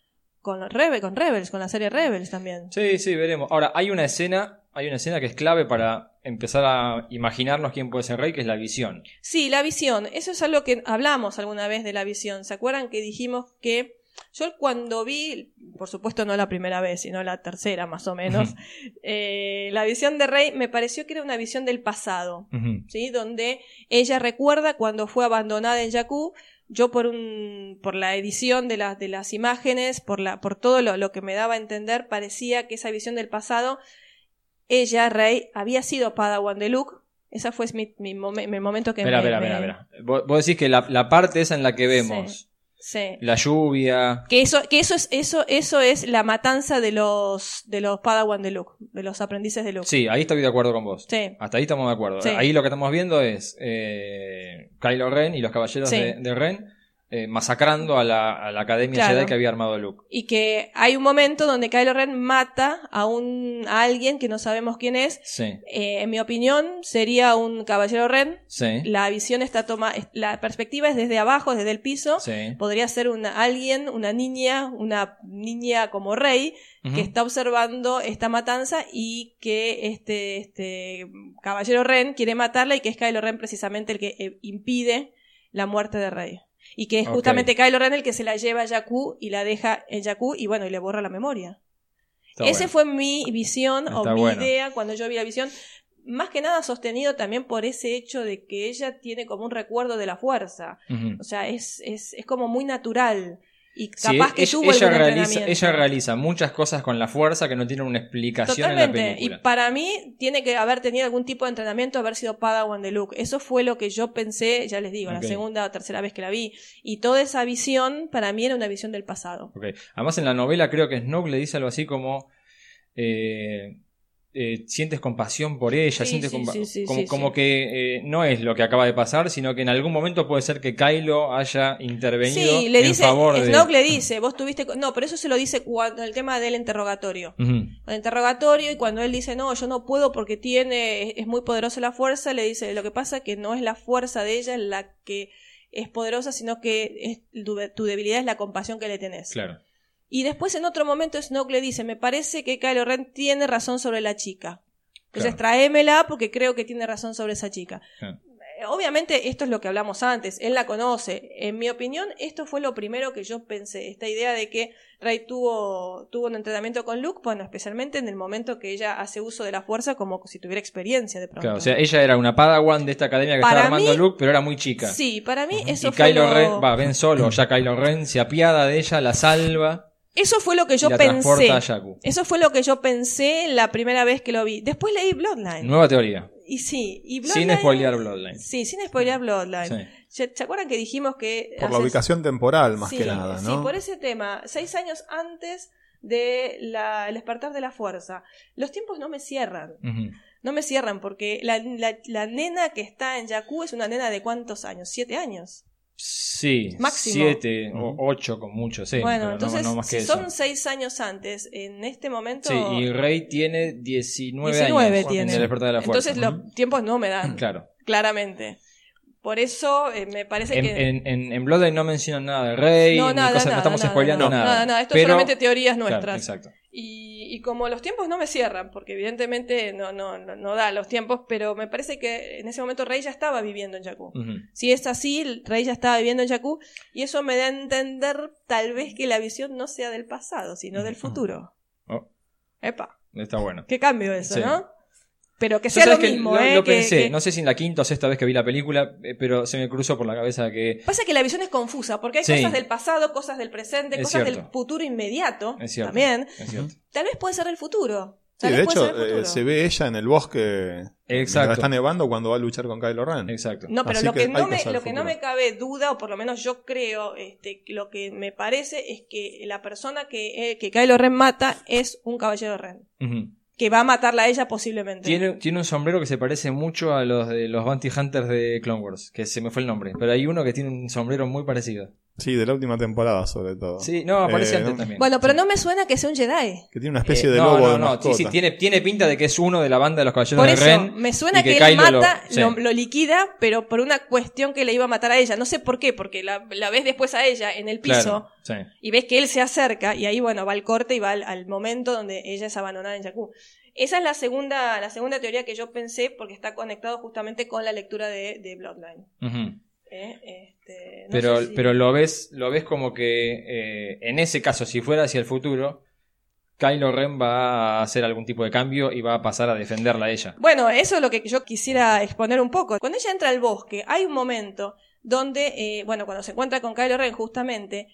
con, Rebel, con Rebels, con la serie Rebels también. Sí, sí, veremos. Ahora, hay una escena, hay una escena que es clave para empezar a imaginarnos quién puede ser rey, que es la visión. Sí, la visión. Eso es algo que hablamos alguna vez de la visión. ¿Se acuerdan que dijimos que yo cuando vi, por supuesto no la primera vez, sino la tercera más o menos, [LAUGHS] eh, la visión de Rey me pareció que era una visión del pasado. ¿sí? Donde ella recuerda cuando fue abandonada en Jakku. Yo por un, por la edición de las, de las imágenes, por la, por todo lo, lo que me daba a entender, parecía que esa visión del pasado, ella, Rey, había sido Padawan de Luke. Ese fue mi, mi, momen- mi momento que me, espera, me- espera, espera. Vos, vos decís que la, la parte esa en la que vemos Sí. La lluvia. Que eso, que eso es, eso, eso es la matanza de los, de los Padawan de Luke, de los aprendices de Luke. Sí, ahí estoy de acuerdo con vos. Sí. Hasta ahí estamos de acuerdo. Sí. Ahí lo que estamos viendo es eh, Kylo Ren y los caballeros de Ren eh, masacrando a la, a la academia Claro. Jedi que había armado Luke. Y que hay un momento donde Kylo Ren mata a un, a alguien que no sabemos quién es. Sí, Eh, en mi opinión, sería un caballero Ren. sí, La visión está toma, la perspectiva es desde abajo, desde el piso. sí. Podría ser una, alguien, una niña, una niña como rey, que está observando esta matanza y que este, este caballero Ren quiere matarla y que es Kylo Ren precisamente el que eh, impide la muerte de Rey. Y que es justamente Kylo Ren el que se la lleva a Jakku y la deja en Jakku y bueno, y le borra la memoria. Bueno. fue mi visión o mi bueno. idea cuando yo vi la visión. Más que nada sostenido también por ese hecho de que ella tiene como un recuerdo de la fuerza. O sea, es, es, es como muy natural. Y Sí, capaz que ella, tuvo ella realiza, ella realiza muchas cosas con la fuerza que no tienen una explicación en la Totalmente. Y película. para mí tiene que haber tenido algún tipo de entrenamiento, haber sido Padawan de Luke. Eso fue lo que yo pensé, ya les digo, la segunda o tercera vez que la vi. Y toda esa visión, para mí era una visión del pasado. Ok. Además en la novela creo que Snoke le dice algo así como eh, eh, sientes compasión por ella, Sí, sientes sí, compa- sí, sí, como, que eh, no es lo que acaba de pasar, sino que en algún momento puede ser que Kylo haya intervenido Sí, le en dice, favor de... Snoke le dice, vos tuviste... co-". No, pero eso se lo dice cuando el tema del interrogatorio. El interrogatorio y cuando él dice, no, yo no puedo porque tiene, es, muy poderosa la fuerza, le dice, lo que pasa es que no es la fuerza de ella la que es poderosa, sino que es, tu, tu debilidad es la compasión que le tenés. Claro. Y después en otro momento Snoke le dice, me parece que Kylo Ren tiene razón sobre la chica. Entonces Claro. tráemela porque creo que tiene razón sobre esa chica. Claro. Eh, Obviamente esto es lo que hablamos antes, él la conoce. En mi opinión, esto fue lo primero que yo pensé, esta idea de que Rey tuvo, tuvo un entrenamiento con Luke, bueno, especialmente en el momento que ella hace uso de la fuerza como si tuviera experiencia de pronto. Claro, o sea, ella era una Padawan de esta academia que Para estaba armando mí- Luke, pero era muy chica. Sí, para mí eso y fue Kylo lo... Ren, va, ven solo, ya Kylo Ren se apiada de ella, la salva Eso fue lo que yo y la pensé. a. Eso fue lo que yo pensé la primera vez que lo vi. Después leí Bloodline. Nueva teoría. Y sí, y Sin Bloodline- spoilear Bloodline. Sí, sin spoilear Bloodline. Sí. ¿Se, acuerdan que dijimos que... Por la ubicación temporal, más Sí, que nada, ¿no? Sí, por ese tema. Seis años antes de la, el despertar de la fuerza. Los tiempos no me cierran. No me cierran porque la, la, la nena que está en Jakku es una nena de cuántos años? Siete años. Sí, Máximo. siete o ocho con mucho, sí. bueno, pero no- entonces, no, más que si eso. son seis años antes, en este momento... Sí, y Rey tiene 19, 19 años tiene. en el despertar de la fuerza. Entonces los tiempos no me dan, [CLEARS THROAT] Claro. claramente. Por eso eh, me parece En, que... en, en, en Bloodline no mencionan nada de Rey, no, ni nada, cosas- nada, no estamos nada, spoileando nada, nada. nada, nada, Esto Pero- es solamente teorías Claro, nuestras. exacto. Y, y como los tiempos no me cierran, porque evidentemente no, no, no, no da los tiempos, pero me parece que en ese momento Rey ya estaba viviendo en Jakku. Si es así, Rey ya estaba viviendo en Jakku, y eso me da a entender tal vez que la visión no sea del pasado, sino del futuro. Oh, Epa, está bueno. qué cambio eso, Sí. ¿no? Pero que sea lo que mismo, lo, ¿eh? lo que- pensé, que- no sé si en la quinta o sexta vez que vi la película, eh, pero se me cruzó por la cabeza que Pasa que la visión es confusa, porque hay Sí. cosas del pasado, cosas del presente, Es cosas del futuro inmediato es cierto. también. Es cierto. Tal vez puede ser el futuro. Sí, de hecho, eh, se ve ella en el bosque. Exacto. Está nevando cuando va a luchar con Kylo Ren. Exacto. No, pero Así lo que que, no, que me, lo que no me cabe duda, o por lo menos yo creo, este, que lo que me parece es que la persona que, eh, que Kylo Ren mata es un caballero Ren. Que va a matarla a ella posiblemente. Tiene, tiene un sombrero que se parece mucho a los de los Bounty Hunters de Clone Wars, que se me fue el nombre, pero hay uno que tiene un sombrero muy parecido. Sí, de la última temporada sobre todo. Sí, no, aparece Eh, antes no- también. Bueno, pero no me suena que sea un Jedi. Que tiene una especie Eh, de no, lobo no, de no, mascota. sí, sí, tiene, tiene pinta de que es uno de la banda de los caballeros Por de eso, Ren. me suena que, él Kylo lo- mata, sí. lo, lo liquida, pero por una cuestión que le iba a matar a ella. No sé por qué, porque la, la ves después a ella en el piso Claro, sí. y ves que él se acerca y ahí, bueno, va al corte y va al, al momento donde ella es abandonada en Jakku. Esa es la segunda, la segunda teoría que yo pensé porque está conectado justamente con la lectura de, de Bloodline. ¿Eh? Este, no Pero, si- pero lo ves, lo ves como que eh, en ese caso, si fuera hacia el futuro, Kylo Ren va a hacer algún tipo de cambio y va a pasar a defenderla a ella. Bueno, eso es lo que yo quisiera exponer un poco. Cuando ella entra al bosque, hay un momento donde, eh, bueno, cuando se encuentra con Kylo Ren justamente,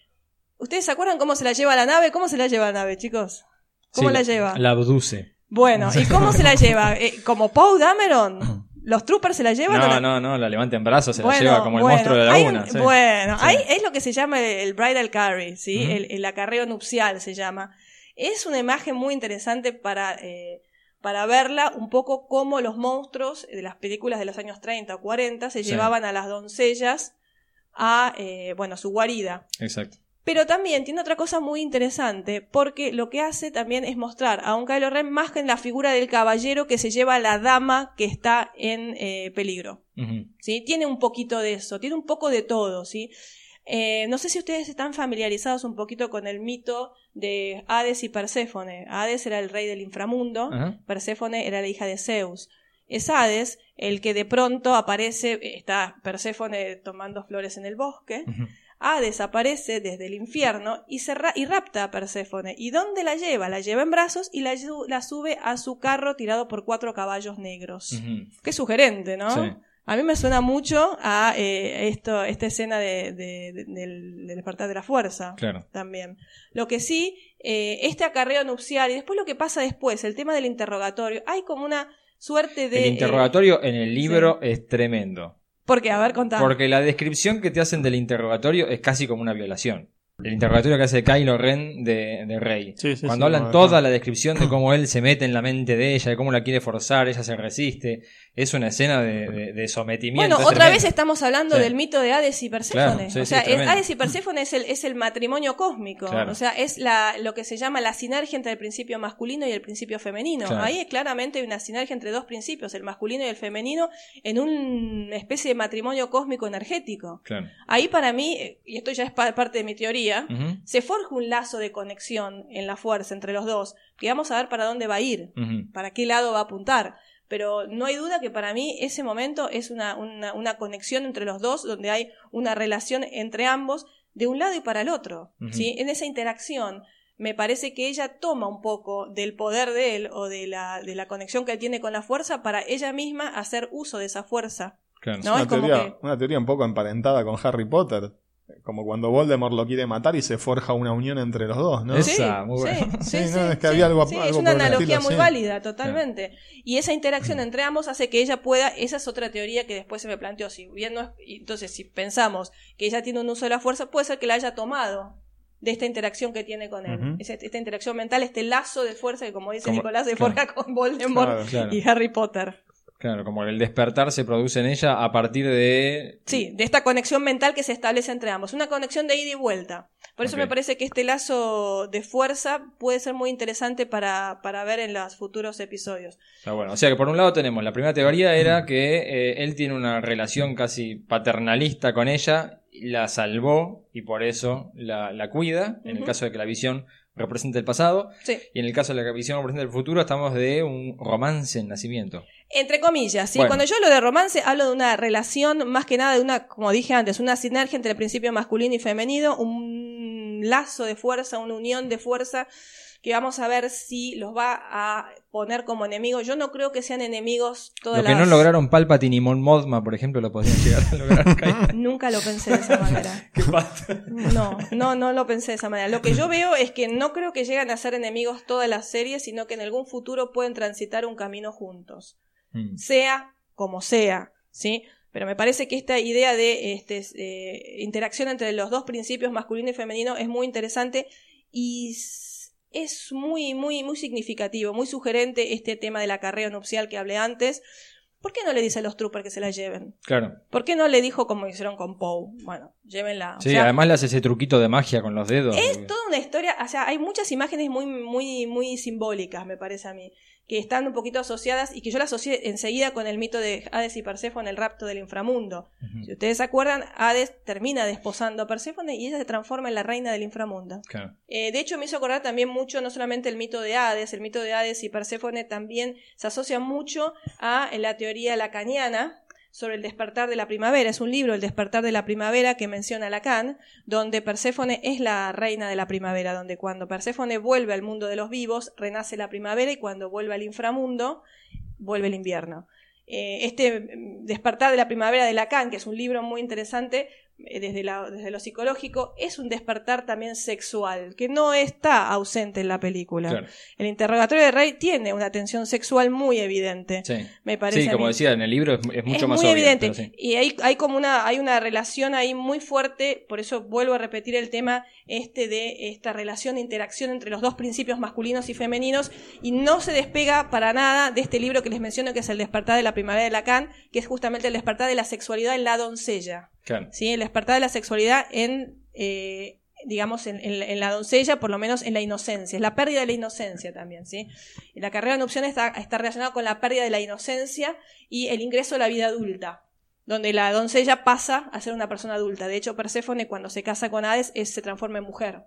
¿ustedes se acuerdan cómo se la lleva a la nave? ¿Cómo se la lleva a la nave, chicos? ¿Cómo Sí, la lleva? La abduce. Bueno, ¿y cómo se la lleva? Eh, ¿Como Poe Dameron? [LAUGHS] ¿Los troopers se la llevan? o No, la- no, no, la levanta en brazos, se Bueno, la lleva como el monstruo de la hay laguna. un- sí. Bueno, Sí. ahí es lo que se llama el bridal carry, ¿sí? El, el acarreo nupcial se llama. Es una imagen muy interesante para, eh, para verla un poco como los monstruos de las películas de los años 30 o 40 se Sí. llevaban a las doncellas a, eh, bueno, a su guarida. Exacto. Pero también tiene otra cosa muy interesante, porque lo que hace también es mostrar a un Kylo Ren más que en la figura del caballero que se lleva a la dama que está en eh, peligro. ¿sí? Tiene un poquito de eso, tiene un poco de todo, ¿sí? Eh, no sé si ustedes están familiarizados un poquito con el mito de Hades y Perséfone. Hades era el rey del inframundo. Perséfone era la hija de Zeus. Es Hades el que de pronto aparece, está Perséfone tomando flores en el bosque. Hades aparece desde el infierno y, se ra- y rapta a Perséfone. ¿Y dónde la lleva? La lleva en brazos y la, sube a su carro tirado por cuatro caballos negros. Qué sugerente, ¿no? Sí. A mí me suena mucho a eh, esto, esta escena de, de- de- del, del despertar de la fuerza Claro. también. Lo que sí, eh, este acarreo nupcial y después lo que pasa después, el tema del interrogatorio, hay como una suerte de... El eh, interrogatorio en el libro es tremendo. Porque, a ver. Porque la descripción que te hacen del interrogatorio es casi como una violación. El interrogatorio que hace Kylo Ren de, de Rey. Sí, sí, Cuando sí, hablan toda la descripción de cómo él se mete en la mente de ella, de cómo la quiere forzar, ella se resiste, es una escena de, de- de sometimiento. Bueno, es otra tremendo. vez estamos hablando Sí. del mito de Hades y Perséfone. Claro, sí, o sí, sea, es. Hades y Perséfone es el, es el matrimonio cósmico. Claro. O sea, es la, lo que se llama la sinergia entre el principio masculino y el principio femenino. Claro. Ahí claramente hay una sinergia entre dos principios, el masculino y el femenino, en una especie de matrimonio cósmico energético. Claro. Ahí para mí, eh, y esto ya es pa- parte de mi teoría, Se forja un lazo de conexión en la fuerza entre los dos, que vamos a ver para dónde va a ir para qué lado va a apuntar. Pero no hay duda que para mí ese momento es una, una, una conexión entre los dos, donde hay una relación entre ambos de un lado y para el otro. ¿sí? En esa interacción me parece que ella toma un poco del poder de él o de la, de la conexión que él tiene con la fuerza para ella misma hacer uso de esa fuerza. Claro. No, una, es como teoría, que- una teoría un poco emparentada con Harry Potter. Como cuando Voldemort lo quiere matar y se forja una unión entre los dos, ¿no? Es- Sí, Esa, muy sí, bueno. sí, Sí, [LAUGHS] sí, no, es que sí, había algo- sí, algo es una analogía estilo, muy sí. válida, totalmente. Y esa interacción entre ambos hace que ella pueda, esa es otra teoría que después se me planteó, si bien no es, y entonces si pensamos que ella tiene un uso de la fuerza, puede ser que la haya tomado de esta interacción que tiene con él. Esta interacción mental, este lazo de fuerza que como dice Como- Nicolás se claro. forja con Voldemort Claro. Claro. y Harry Potter. Claro, como el despertar se produce en ella a partir de... Sí, de esta conexión mental que se establece entre ambos. Una conexión de ida y vuelta. Por eso me parece que este lazo de fuerza puede ser muy interesante para, para ver en los futuros episodios. Está bueno. O sea que por un lado tenemos, la primera teoría era que eh, él tiene una relación casi paternalista con ella, la salvó y por eso la, la cuida, en el caso de que la visión represente el pasado, Sí. y en el caso de la visión represente el futuro, estamos de un romance en nacimiento. Entre comillas, ¿sí? Bueno. Cuando yo hablo de romance, hablo de una relación, más que nada de una, como dije antes, una sinergia entre el principio masculino y femenino, un lazo de fuerza, una unión de fuerza que vamos a ver si los va a poner como enemigos. Yo no creo que sean enemigos todas Lo que no las- lograron Palpatine y Mon Mothma, por ejemplo, lo podrían llegar a lograr. [LAUGHS] Nunca lo pensé de esa [LAUGHS] manera. ¿Qué pasa? No, no, no lo pensé de esa manera. Lo que yo veo es que no creo que lleguen a ser enemigos todas las series, sino que en algún futuro pueden transitar un camino juntos. Mm. sea como sea, ¿sí? Pero me parece que esta idea de este, eh, interacción entre los dos principios masculino y femenino es muy interesante y es muy, muy, muy significativo, muy sugerente este tema del acarreo nupcial que hablé antes. ¿Por qué no le dice a los troopers que se la lleven? Claro. ¿Por qué no le dijo como hicieron con Poe? Bueno, llévenla. O Sí, sea, además le hace ese truquito de magia con los dedos. es toda una historia, o sea, hay muchas imágenes muy, muy, muy simbólicas, me parece a mí, que están un poquito asociadas y que yo las asocié enseguida con el mito de Hades y Perséfone, el rapto del inframundo. Si ustedes se acuerdan, Hades termina desposando a Perséfone y ella se transforma en la reina del inframundo. Claro. Eh, de hecho, me hizo acordar también mucho, no solamente el mito de Hades, el mito de Hades y Perséfone también se asocia mucho a la teoría lacaniana sobre el despertar de la primavera. Es un libro, El despertar de la primavera, que menciona Lacan, donde Perséfone es la reina de la primavera, donde cuando Perséfone vuelve al mundo de los vivos, renace la primavera y cuando vuelve al inframundo, vuelve el invierno. Eh, este mm, despertar de la primavera de Lacan, que es un libro muy interesante desde, la- desde lo psicológico, es un despertar también sexual, que no está ausente en la película. Claro. El interrogatorio de Rey tiene una tensión sexual muy evidente. Sí. Me parece Sí, como decía, en el libro es, es mucho es más muy obvio, evidente. sí. Y hay, hay como una, hay una relación ahí muy fuerte, por eso vuelvo a repetir el tema este de esta relación, interacción entre los dos principios masculinos y femeninos, y no se despega para nada de este libro que les menciono, que es El despertar de la primavera de Lacan, que es justamente el despertar de la sexualidad en la doncella. ¿Sí? El despertar de la sexualidad en, eh, digamos, en, la doncella, por lo menos en la inocencia. Es la pérdida de la inocencia también, ¿sí? La carrera en opción está, está relacionada con la pérdida de la inocencia y el ingreso a la vida adulta, donde la doncella pasa a ser una persona adulta. De hecho, Perséfone, cuando se casa con Hades, es- se transforma en mujer.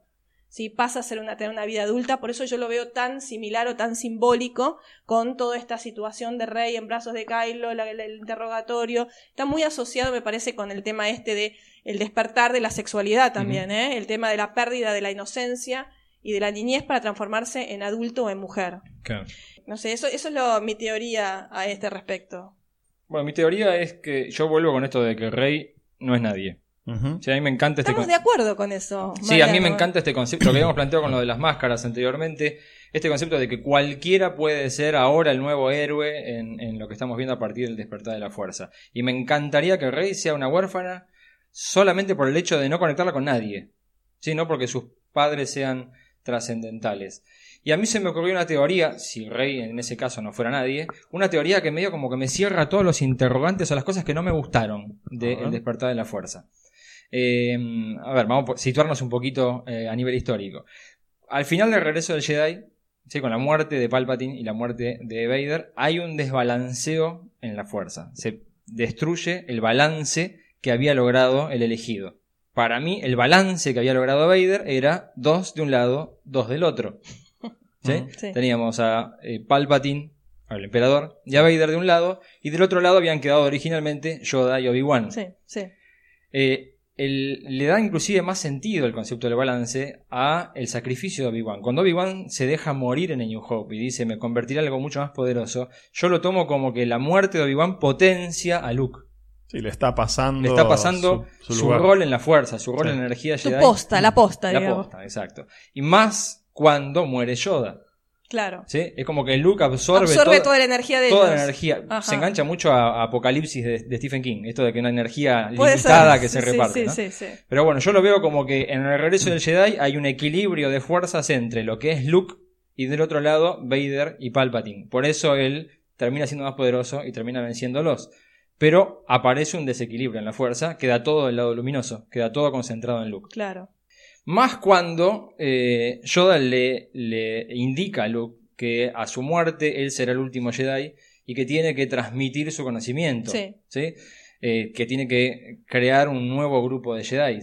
¿Sí? Pasa a ser una, tener una vida adulta, por eso yo lo veo tan similar o tan simbólico con toda esta situación de Rey en brazos de Kylo, la- el, el interrogatorio, está muy asociado, me parece, con el tema este de el despertar de la sexualidad también, ¿eh? el tema de la pérdida de la inocencia y de la niñez para transformarse en adulto o en mujer. Claro. No sé, eso, eso es lo, mi teoría a este respecto. Bueno, mi teoría es que yo vuelvo con esto de que Rey no es nadie. A mí me encanta este Estamos con- de acuerdo con eso. Sí, a mí me encanta este concepto, lo que habíamos planteado con lo de las máscaras anteriormente, este concepto de que cualquiera puede ser ahora el nuevo héroe en, en lo que estamos viendo a partir del despertar de la fuerza. Y me encantaría que Rey sea una huérfana solamente por el hecho de no conectarla con nadie, ¿sí? no porque sus padres sean trascendentales. Y a mí se me ocurrió una teoría, si Rey en ese caso no fuera nadie, una teoría que medio como que me cierra todos los interrogantes o las cosas que no me gustaron del despertar de la fuerza. Eh, a ver, vamos a situarnos un poquito eh, a nivel histórico. Al final del regreso del Jedi, ¿sí? con la muerte de Palpatine y la muerte de Vader, hay un desbalanceo en la fuerza. Se destruye el balance que había logrado el elegido. Para mí, el balance que había logrado Vader era dos de un lado, dos del otro. [LAUGHS] ¿Sí? Ujú. Sí. Teníamos a eh, Palpatine, al emperador, y a Vader de un lado, y del otro lado habían quedado originalmente Yoda y Obi-Wan. Sí, sí. Eh, el- le da inclusive más sentido el concepto del balance a el sacrificio de Obi-Wan. Cuando Obi-Wan se deja morir en el New Hope y dice me convertiré en algo mucho más poderoso, yo lo tomo como que la muerte de Obi-Wan potencia a Luke. Sí, le está pasando. Le está pasando su, su, su rol en la fuerza, su rol Sí. en la energía Jedi. posta, la posta, La digamos. posta, exacto. Y más cuando muere Yoda. Claro. ¿sí? Es como que Luke absorbe, Absorbe toda- toda la energía de toda ellos. la energía. Ajá. Se engancha mucho a, a Apocalipsis de, de Stephen King. Esto de que una energía limitada ser. que se Sí, reparte. Sí, ¿no? sí, sí. Pero bueno, yo lo veo como que en el regreso del Jedi hay un equilibrio de fuerzas entre lo que es Luke y del otro lado Vader y Palpatine. Por eso él termina siendo más poderoso y termina venciéndolos. Pero aparece un desequilibrio en la fuerza, queda todo del lado luminoso, queda todo concentrado en Luke. Claro. Más cuando eh, Yoda le, le indica a Luke que a su muerte él será el último Jedi y que tiene que transmitir su conocimiento. Sí. Eh, que tiene que crear un nuevo grupo de Jedi.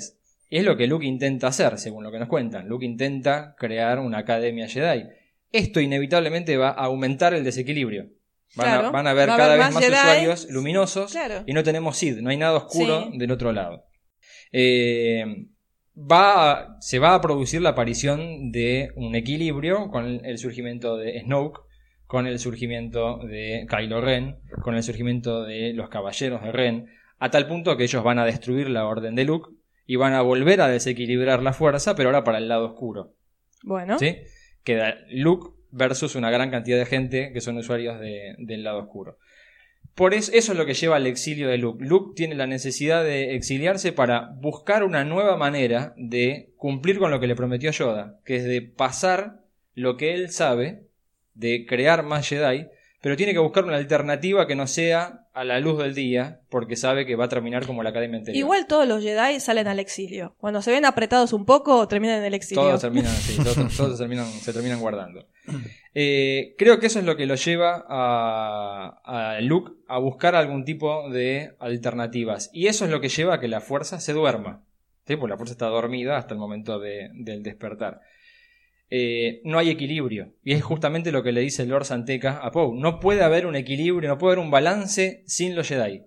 Es lo que Luke intenta hacer, según lo que nos cuentan. Luke intenta crear una academia Jedi. Esto inevitablemente va a aumentar el desequilibrio. Van, a, Claro. van a ver a cada haber vez más más Jedi. usuarios luminosos Claro. y no tenemos Sid, no hay nada oscuro Sí. del otro lado. Eh, va a- se va a producir la aparición de un equilibrio con el surgimiento de Snoke, con el surgimiento de Kylo Ren, con el surgimiento de los caballeros de Ren, a tal punto que ellos van a destruir la orden de Luke y van a volver a desequilibrar la fuerza, pero ahora para el lado oscuro. Bueno, ¿sí? Queda Luke versus una gran cantidad de gente que son usuarios de- del lado oscuro. Por eso, eso es lo que lleva al exilio de Luke. Luke tiene la necesidad de exiliarse para buscar una nueva manera de cumplir con lo que le prometió Yoda, que es de pasar lo que él sabe, de crear más Jedi, pero tiene que buscar una alternativa que no sea a la luz del día, porque sabe que va a terminar como la academia anterior. igual todos los Jedi salen al exilio. Cuando se ven apretados un poco, terminan en el exilio. Todos terminan así, [LAUGHS] todos, todos se, terminan, se terminan guardando. Eh, creo que eso es lo que lo lleva a, a Luke a buscar algún tipo de alternativas. Y eso es lo que lleva a que la fuerza se duerma. ¿sí? Porque la fuerza está dormida hasta el momento de- del despertar. Eh, no hay equilibrio. Y es justamente lo que le dice Lord Santeca a Poe. No puede haber un equilibrio, no puede haber un balance sin los Jedi.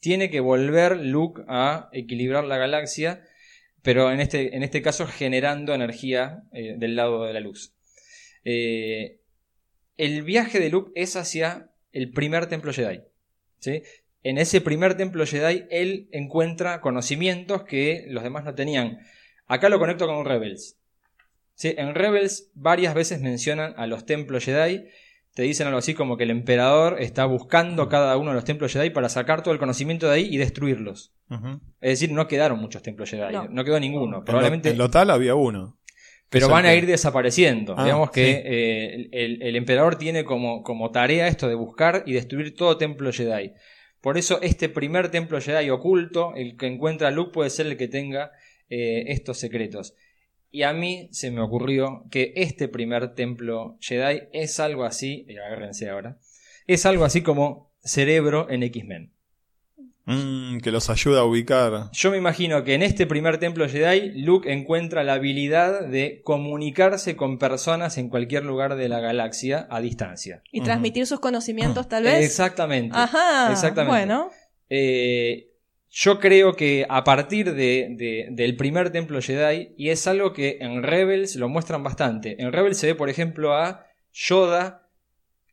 Tiene que volver Luke a equilibrar la galaxia pero en este, en este caso generando energía eh, del lado de la luz. Eh, el viaje de Luke es hacia el primer templo Jedi. ¿sí? En ese primer templo Jedi él encuentra conocimientos que los demás no tenían. Acá lo conecto con Rebels. ¿Sí? En Rebels varias veces mencionan a los templos Jedi. Te dicen algo así como que el emperador está buscando cada uno de los templos Jedi para sacar todo el conocimiento de ahí y destruirlos. Es decir, no quedaron muchos templos Jedi. No. No, quedó ninguno. En lo- Probablemente. En lo tal había uno. pero van a ir desapareciendo. Ah, Digamos que sí. eh, el, el- el emperador tiene como, como tarea esto de buscar y destruir todo templo Jedi. Por eso este primer templo Jedi oculto, el que encuentra Luke, puede ser el que tenga eh, estos secretos. Y a mí se me ocurrió que este primer templo Jedi es algo así, y agárrense ahora, es algo así como cerebro en X-Men. Mm, que los ayuda a ubicar. Yo me imagino que en este primer templo Jedi, Luke encuentra la habilidad de comunicarse con personas en cualquier lugar de la galaxia a distancia. Y transmitir sus conocimientos, tal vez. Exactamente. Ajá. Exactamente. Bueno, Eh, yo creo que a partir de- de- del primer templo Jedi, y es algo que en Rebels lo muestran bastante. En Rebels se ve, por ejemplo, a Yoda,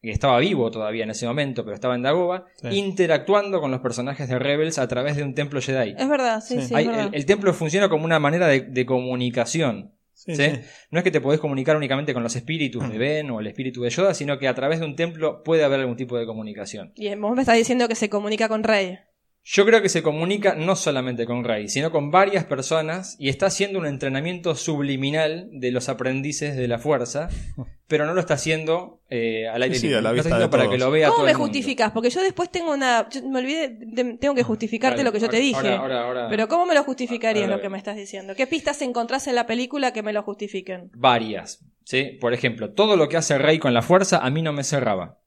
que estaba vivo todavía en ese momento, pero estaba en Dagobah, Sí. interactuando con los personajes de Rebels a través de un templo Jedi. es verdad, sí, Sí. sí, Hay- es verdad. el, el templo funciona como una manera de, de comunicación. Sí, ¿sí? sí. No es que te podés comunicar únicamente con los espíritus de Ben o el espíritu de Yoda, sino que a través de un templo puede haber algún tipo de comunicación. Y vos me estás diciendo que se comunica con Rey. Yo creo que se comunica no solamente con Rey, sino con varias personas y está haciendo un entrenamiento subliminal de los aprendices de la fuerza, [LAUGHS] pero no lo está haciendo eh, al aire Sí, sí, libre. a la Lo está vista haciendo de para todos. que lo vea ¿Cómo todo me el mundo. justificas? Porque yo después tengo una. yo me olvidé, de- tengo que justificarte Vale, lo que yo te ahora- dije. ahora- ahora- ahora- Pero ¿cómo me lo justificarías ahora lo que me estás diciendo? ¿Qué pistas encontrás en la película que me lo justifiquen? varias. ¿sí? Por ejemplo, todo lo que hace Rey con la fuerza a mí no me cerraba.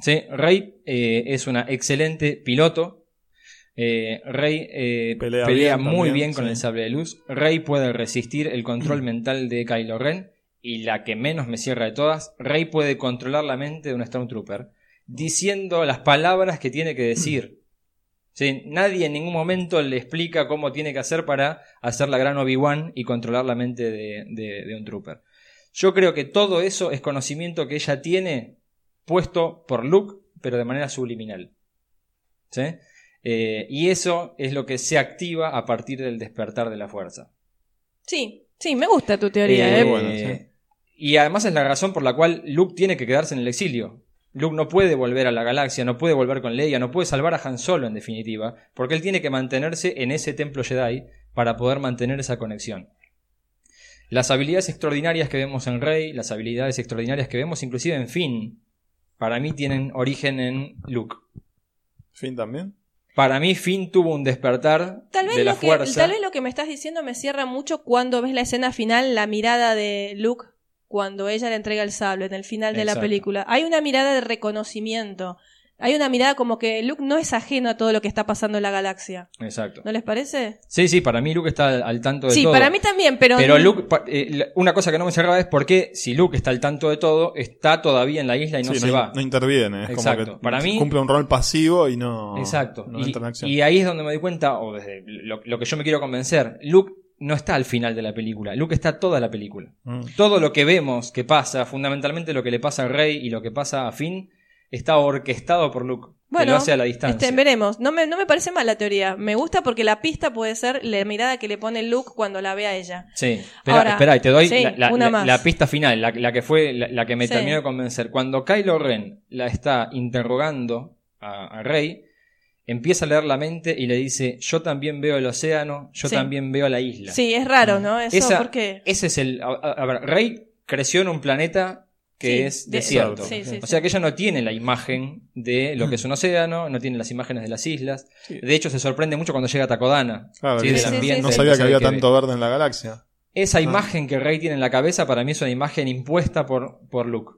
¿sí? Rey eh, es una excelente piloto. Eh, Rey eh, Pelea pelea, bien muy también, bien con sí. el sable de luz. Rey puede resistir el control [CLEARS THROAT] mental de Kylo Ren. Y la que menos me cierra de todas, Rey puede controlar la mente de un Stormtrooper. Diciendo las palabras que tiene que decir. [CLEARS THROAT] ¿Sí? Nadie en ningún momento le explica cómo tiene que hacer para hacer la gran Obi-Wan y controlar la mente de, de- de un trooper. Yo creo que todo eso es conocimiento que ella tiene puesto por Luke, pero de manera subliminal. ¿Sí? Eh, y eso es lo que se activa a partir del despertar de la fuerza. Sí, sí, me gusta tu teoría, Eh, ¿eh? bueno, sí. Y además es la razón por la cual Luke tiene que quedarse en el exilio. Luke no puede volver a la galaxia, no puede volver con Leia, no puede salvar a Han Solo en definitiva, porque él tiene que mantenerse en ese templo Jedi para poder mantener esa conexión. Las habilidades extraordinarias que vemos en Rey, las habilidades extraordinarias que vemos inclusive en Finn, para mí tienen origen en Luke. ¿Fin también? Para mí Finn tuvo un despertar Tal vez, de la lo que, fuerza. tal vez lo que me estás diciendo me cierra mucho cuando ves la escena final, la mirada de Luke cuando ella le entrega el sable en el final de la película. Hay una mirada de reconocimiento. Hay una mirada como que Luke no es ajeno a todo lo que está pasando en la galaxia. Exacto. ¿No les parece? Sí, sí, para mí Luke está al, al tanto de Sí, todo. para mí también, pero... Pero Luke, eh, una cosa que no me cerraba es por qué, si Luke está al tanto de todo, está todavía en la isla y no Sí, se va. no interviene. Es Exacto. como que Para mí- cumple un rol pasivo y no, Exacto. no y, entra en acción. y ahí es donde me doy cuenta, o desde lo, lo que yo me quiero convencer, Luke no está al final de la película. Luke está toda la película. Mm. Todo lo que vemos que pasa, fundamentalmente lo que le pasa a Rey y lo que pasa a Finn, está orquestado por Luke. que Bueno, lo hace a la distancia. este, veremos. No me, no me parece mal la teoría. Me gusta porque la pista puede ser la mirada que le pone Luke cuando la ve a ella. Sí, espera, Ahora, espera, y te doy sí, la, la- pista final, la, que fue la, que me Sí. terminó de convencer. Cuando Kylo Ren la está interrogando a, a Rey, empieza a leer la mente y le dice: Yo también veo el océano, yo Sí. también veo la isla. Sí, es raro, ¿no? Eso, Esa- ¿por qué? Ese es el. A, a- a ver, Rey creció en un planeta que Sí, es de- desierto. sí, sí, o sea que ella no tiene la imagen de lo que es un océano, no tiene las imágenes de las islas. De hecho, se sorprende mucho cuando llega a Takodana. Claro, ¿sí? que del sí, sí, ambiente, sí. no sabía que había tanto ve. verde en la galaxia. Esa Ah. imagen que Rey tiene en la cabeza para mí es una imagen impuesta por, por Luke.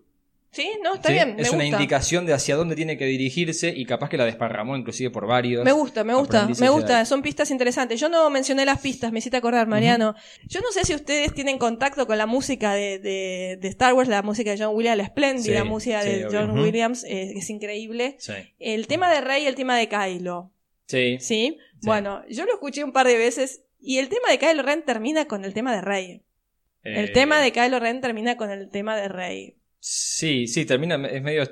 Sí, no, está ¿sí? bien. Me es una gusta. indicación de hacia dónde tiene que dirigirse y capaz que la desparramó inclusive por varios. Me gusta, me gusta, me gusta. Son pistas interesantes. Yo no mencioné las pistas, me hiciste acordar, Mariano. Yo no sé si ustedes tienen contacto con la música de, de- de Star Wars, la música de John Williams, la espléndida Sí, música sí, de obvio. John. Williams, eh, es increíble. El tema de Rey y el tema de Kylo, Sí. ¿sí? Bueno, yo lo escuché un par de veces y el tema de Kylo Ren termina con el tema de Rey. El Eh, tema de Kylo Ren termina con el tema de Rey. Sí, sí, termina. Es medio.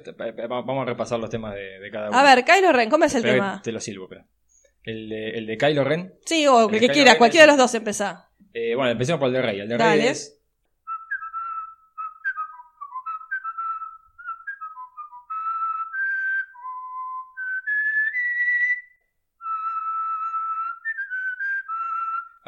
Vamos a repasar los temas de, de cada uno. A ver, Kylo Ren, ¿cómo es el Pero tema? Te lo silbo, pero. El de, el de Kylo Ren. Sí, o el que quiera, cualquiera de los dos empezá. Eh, bueno, empecemos por el de Rey. El de Dale. Rey es.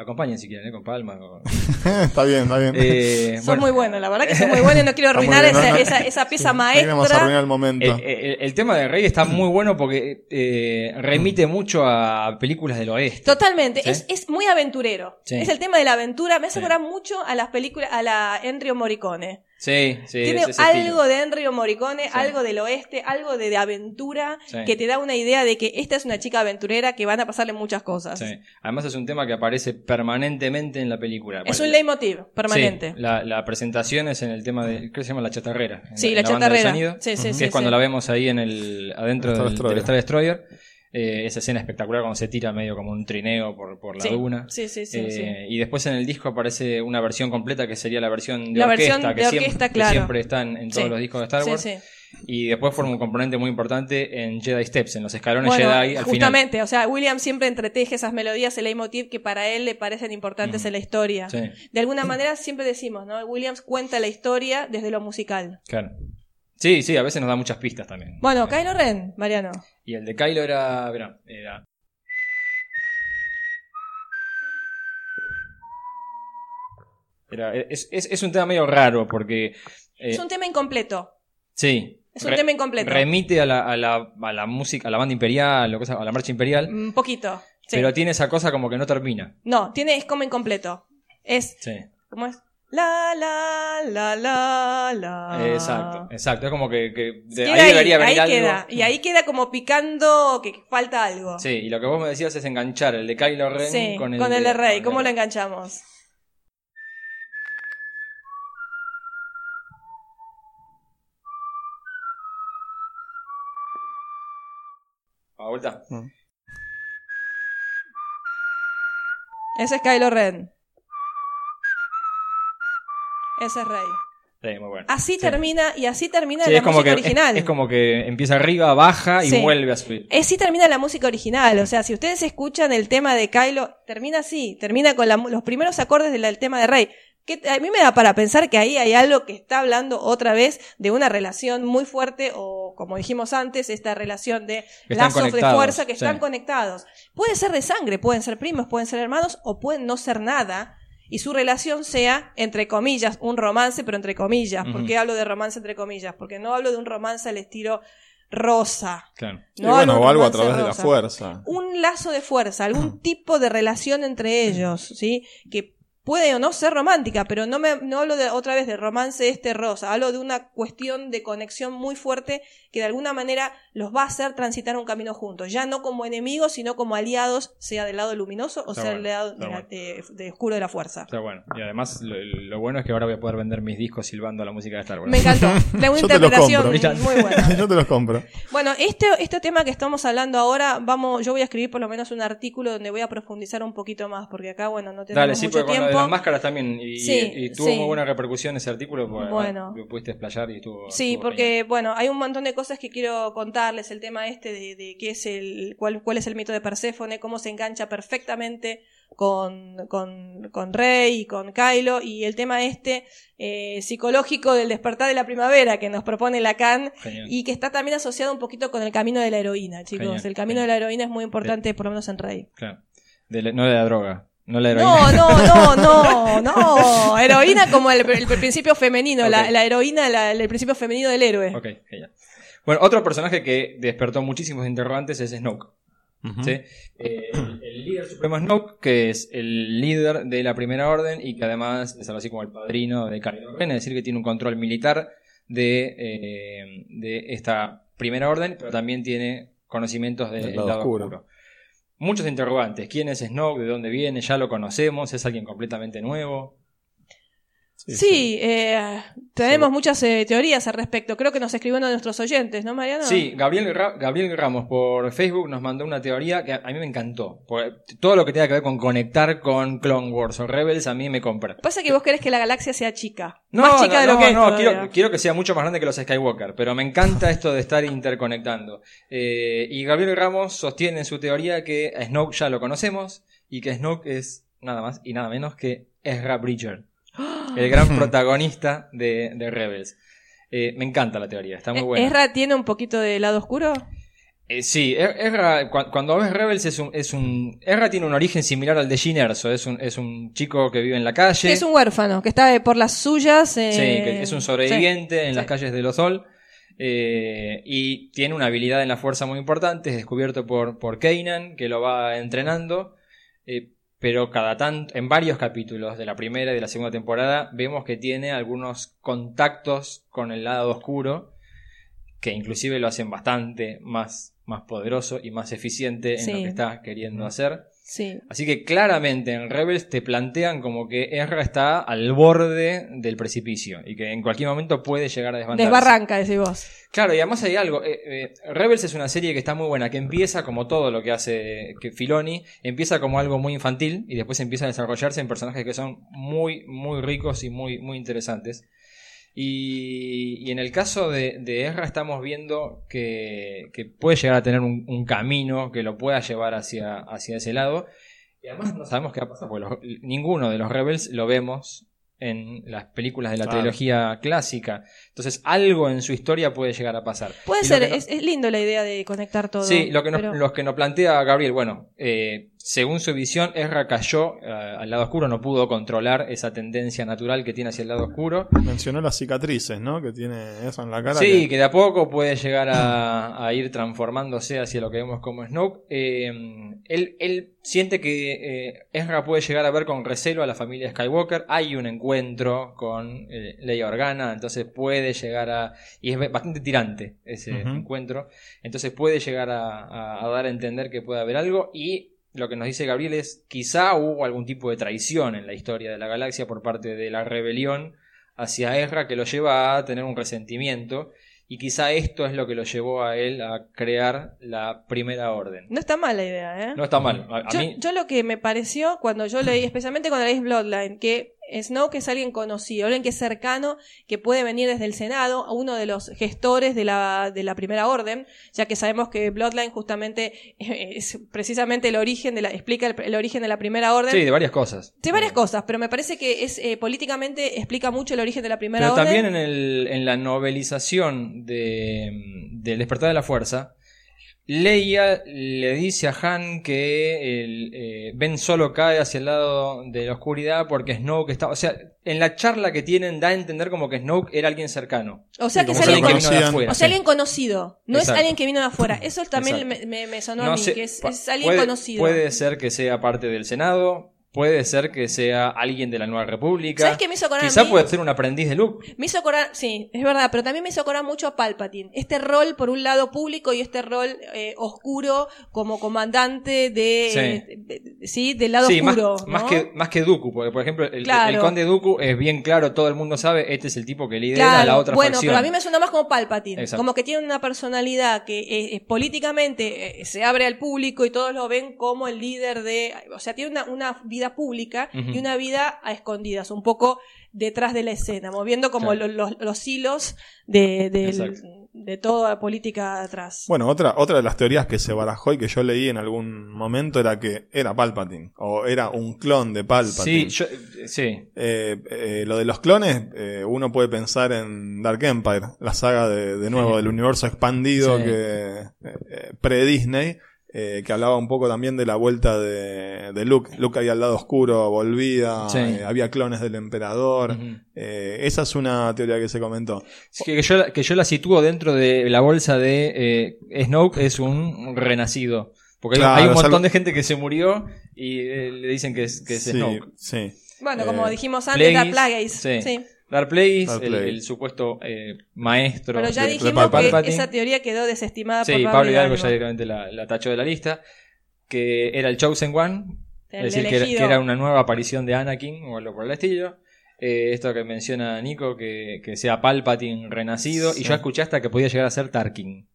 Acompañen si quieren, ¿eh? con palma. o- [LAUGHS] está bien, está bien. Eh, Son bueno, muy buenos, la verdad que son muy buenos y no quiero arruinar bien, esa, ¿no? esa, esa pieza Ahí vamos a arruinar maestra. el momento. el, el- el tema de Rey está muy bueno porque eh, remite mucho a películas del oeste. Totalmente, ¿Sí? es, es muy aventurero. Sí. Es el tema de la aventura. Me hace Sí. acordar mucho a las películas, a la Enrio Morricone. Sí, sí. Tiene es algo estilo. de Enrio Morricone, algo del oeste, algo de, de aventura, Sí. que te da una idea de que esta es una chica aventurera que van a pasarle muchas cosas. Sí. Además es un tema que aparece permanentemente en la película. Es un leitmotiv permanente. Sí, la, la presentación es en el tema de. Que se llama La Chatarrera. Sí, en la banda de chatarrera. sonido, Sí, sí, que sí, es cuando sí. la vemos ahí en el adentro Star del, Destroyer. del Star Destroyer. Eh, esa escena espectacular cuando se tira medio como un trineo por, por la Sí, duna. sí, sí, sí, Eh, sí. Y después en el disco aparece una versión completa que sería la versión de La orquesta, versión que, de siempre, orquesta, que claro. siempre está en, en todos los discos de Star Wars. sí. Y después forma un componente muy importante en Jedi Steps, en los escalones Bueno, Jedi al final. justamente, o sea, William siempre entreteje esas melodías, el leitmotiv que para él le parecen importantes en la historia. De alguna manera siempre decimos, ¿no? Williams cuenta la historia desde lo musical. claro. Sí, sí, a veces nos da muchas pistas también. Bueno, Eh, Kylo Ren, Mariano. Y el de Kylo era. verá, era. Era- es, es- es un tema medio raro porque. eh, es un tema incompleto. sí. Es un tema incompleto. Remite a la, a, la, a la música, a la banda imperial, o cosa- a la marcha imperial, Un poquito. Sí. pero tiene esa cosa como que no termina. No, tiene, es como incompleto. Es, Sí. ¿cómo es? La, la, la, la, la. Exacto, exacto. Es como que, que de- ahí debería venir ahí algo. queda. Y ahí queda como picando que falta algo. Sí, y lo que vos me decías es enganchar el de Kylo Ren Sí, con el, de Rey. con ¿Cómo el lo enganchamos? A vuelta. Ese es Kylo Ren. Ese es Rey. Sí, muy bueno. Así Sí. termina, y así termina Sí, la es como música que original. Es, es como que empieza arriba, baja y vuelve a subir. Así termina la música original. O sea, si ustedes escuchan el tema de Kylo, termina así. Termina con la los primeros acordes del del tema de Rey. Que a mí me da para pensar que ahí hay algo que está hablando otra vez de una relación muy fuerte o, como dijimos antes, esta relación de lazos de fuerza que están conectados. Puede ser de sangre, pueden ser primos, pueden ser hermanos o pueden no ser nada. Y su relación sea, entre comillas, un romance, pero entre comillas. ¿Por Ujú. qué hablo de romance entre comillas? Porque no hablo de un romance al estilo rosa. Claro. Y No bueno, o algo a través de la fuerza. Un lazo de fuerza, algún [CLEARS THROAT] tipo de relación entre ellos, ¿sí? Que puede o no ser romántica, pero no me no hablo de otra vez de romance este rosa, hablo de una cuestión de conexión muy fuerte que de alguna manera los va a hacer transitar un camino juntos, ya no como enemigos, sino como aliados, sea del lado luminoso o Está sea bueno, del lado de, la- bueno. de- de oscuro de la fuerza. Está bueno. Y además, lo, lo bueno es que ahora voy a poder vender mis discos silbando la música de Star Wars. Me encantó, [LAUGHS] de una Yo te los interpretación compro. muy buena. [LAUGHS] Yo te los compro. Bueno, este, este tema que estamos hablando ahora, vamos, yo voy a escribir por lo menos un artículo donde voy a profundizar un poquito más, porque acá, bueno, no tenemos Dale, sí, mucho tiempo. Las máscaras también. Y, Sí, y tuvo sí. muy buena repercusión ese artículo. Porque Bueno. Lo pudiste explayar y estuvo. Sí, estuvo porque bueno, hay un montón de cosas que quiero contarles, el tema este de, de qué es el, cuál, cuál es el mito de Perséfone, cómo se engancha perfectamente con, con, con Rey y con Kylo, y el tema este eh, psicológico del despertar de la primavera que nos propone Lacan, Genial. y que está también asociado un poquito con el camino de la heroína, chicos. Genial, el camino genial. de la heroína es muy importante, por lo menos en Rey. Claro. De la- no de la droga. No la heroína. No, no, no, [LAUGHS] no, no. Heroína como el, el principio femenino, la, la heroína, la- el principio femenino del héroe. Ok, genial. Bueno, otro personaje que despertó muchísimos interrogantes es Snoke. Eh, el, líder supremo Snoke, que es el líder de la Primera Orden y que además es algo así como el padrino de Kylo Ren, es decir, que tiene un control militar de, eh, de esta Primera Orden, pero también tiene conocimientos del Del lado, lado oscuro. oscuro. Muchos interrogantes. ¿Quién es Snoke? ¿De dónde viene? ¿Ya lo conocemos? ¿Es alguien completamente nuevo? Sí, eh, tenemos Sí. muchas eh, teorías al respecto. Creo que nos escribió uno de nuestros oyentes, ¿no, Mariano? Sí, Gabriel, Ra- Gabriel Ramos por Facebook nos mandó una teoría que a, mí me encantó. Todo lo que tenga que ver con conectar con Clone Wars o Rebels a mí me compra. Pasa que vos querés que la galaxia sea chica. No, Más chica no, de lo no, que es. no, quiero, quiero que sea mucho más grande que los Skywalker, pero me encanta [LAUGHS] esto de estar interconectando. Eh, y Gabriel Ramos sostiene en su teoría que a Snoke ya lo conocemos y que Snoke es nada más y nada menos que Ezra Bridger, el gran protagonista de, de Rebels. Eh, me encanta la teoría, está muy Eh, buena. ¿Ezra tiene un poquito de lado oscuro? Eh, sí, Er- Ezra, cu- cuando ves Rebels es un, es un... Ezra tiene un origen similar al de Jyn Erso, es un, es un chico que vive en la calle. Es un huérfano, que está eh, por las suyas. eh, Sí, que es un sobreviviente en sí. las calles de Lothal. eh, y tiene una habilidad en la fuerza muy importante, es descubierto por, por Kanan, que lo va entrenando. eh, pero cada tanto, en varios capítulos de la primera y de la segunda temporada, vemos que tiene algunos contactos con el lado oscuro, que inclusive lo hacen bastante más, más poderoso y más eficiente en Sí. lo que está queriendo hacer. Sí. Así que claramente en Rebels te plantean como que Ezra está al borde del precipicio y que en cualquier momento puede llegar a desbandarse. Desbarranca, decís vos. Claro, y además hay algo. eh, eh, Rebels es una serie que está muy buena, que empieza como todo lo que hace que Filoni, empieza como algo muy infantil y después empieza a desarrollarse en personajes que son muy, muy ricos y muy, muy interesantes. Y, y en el caso de, de Ezra estamos viendo que, que puede llegar a tener un, un camino que lo pueda llevar hacia, hacia ese lado. Y además no sabemos qué va a pasar, porque los- ninguno de los Rebels lo vemos en las películas de la Claro. trilogía clásica. Entonces algo en su historia puede llegar a pasar. Puede Y ser, no- es, es lindo la idea de conectar todo. Sí, lo que nos, pero- los que nos plantea Gabriel, bueno, eh, según su visión, Ezra cayó eh, al lado oscuro, no pudo controlar esa tendencia natural que tiene hacia el lado oscuro. Mencionó las cicatrices, ¿no? Que tiene eso en la cara. Sí, que- que de a poco puede llegar a, a ir transformándose hacia lo que vemos como Snoke. Eh, él, él siente que eh, Ezra puede llegar a ver con recelo a la familia Skywalker. Hay un encuentro con eh, Leia Organa, entonces puede llegar a... Y es bastante tirante ese encuentro. Entonces puede llegar a, a- a dar a entender que puede haber algo. Y lo que nos dice Gabriel es, quizá hubo algún tipo de traición en la historia de la galaxia por parte de la rebelión hacia Ezra que lo lleva a tener un resentimiento y quizá esto es lo que lo llevó a él a crear la primera orden. No está mal la idea, ¿eh? No está mal. A, a yo, mí, yo lo que me pareció cuando yo leí, especialmente cuando leí Bloodline, que Snoke es alguien conocido, alguien que es cercano, que puede venir desde el Senado, uno de los gestores de la, de la Primera Orden, ya que sabemos que Bloodline justamente eh, [LAUGHS] es precisamente el origen de la, explica el, el origen de la Primera Orden. sí, de varias cosas. Sí, varias cosas, pero me parece que es eh, políticamente explica mucho el origen de la Primera Pero Orden. también en, el, en la novelización de, del despertar de la fuerza, Leia le dice a Han que el, eh, Ben solo cae hacia el lado de la oscuridad porque Snoke está... O sea, en la charla que tienen da a entender como que Snoke era alguien cercano. O sea, que es alguien vino de afuera. O sea, alguien conocido. No Exacto. es alguien que vino de afuera. Eso también me, me- me sonó No a mí, sé, que es, alguien puede, conocido. Puede ser que sea parte del Senado, puede ser que sea alguien de la Nueva República. ¿Sabes qué me hizo acordar Quizá mí? puede ser un aprendiz de Luke. Me hizo acordar, sí, es verdad, pero también me hizo acordar mucho a Palpatine. Este rol, por un lado, público y este rol eh, oscuro como comandante de, Sí. eh, de- sí, del lado sí, oscuro. más ¿no? que, más que Dooku, porque por ejemplo el, Claro. el conde Dooku es bien claro, todo el mundo sabe, este es el tipo que lidera Claro, la otra bueno, facción. pero a mí me suena más como Palpatine, Exacto. como que tiene una personalidad que eh, eh, políticamente eh, se abre al público y todos lo ven como el líder de, o sea, tiene una, una vida pública y una vida a escondidas, un poco detrás de la escena, moviendo como Claro. los, los hilos de, de toda la política atrás. Bueno, otra, otra de las teorías que se barajó y que yo leí en algún momento era que era Palpatine, o era un clon de Palpatine. Sí, yo, sí. Eh, eh, lo de los clones, eh, uno puede pensar en Dark Empire, la saga de, de nuevo Sí. del universo expandido Sí. que eh, eh, pre-Disney, eh, que hablaba un poco también de la vuelta de, de Luke. Luke ahí al lado oscuro, volvía, Sí. eh, había clones del emperador. Eh, esa es una teoría que se comentó. Es que, yo, la- que yo la sitúo dentro de la bolsa de eh, Snoke es un renacido. Porque hay- Claro, hay un montón algo- de gente que se murió y eh, le dicen que es, que es sí, Snoke. sí. Bueno, como Eh, dijimos antes, Plagueis, Plagueis. sí. Darth Plagueis, el, Plagueis. el supuesto eh, maestro. Pero ya de- de dijimos que Palpatine. esa teoría quedó desestimada Sí, por Pablo Hidalgo Hidalgo. ya directamente la, la tachó de la lista. Que era el Chosen One, El es decir, que era, elegido. que era una nueva aparición de Anakin o algo por el estilo. Eh, esto que menciona Nico, que, que sea Palpatine renacido. Sí. Y yo escuché hasta que podía llegar a ser Tarkin.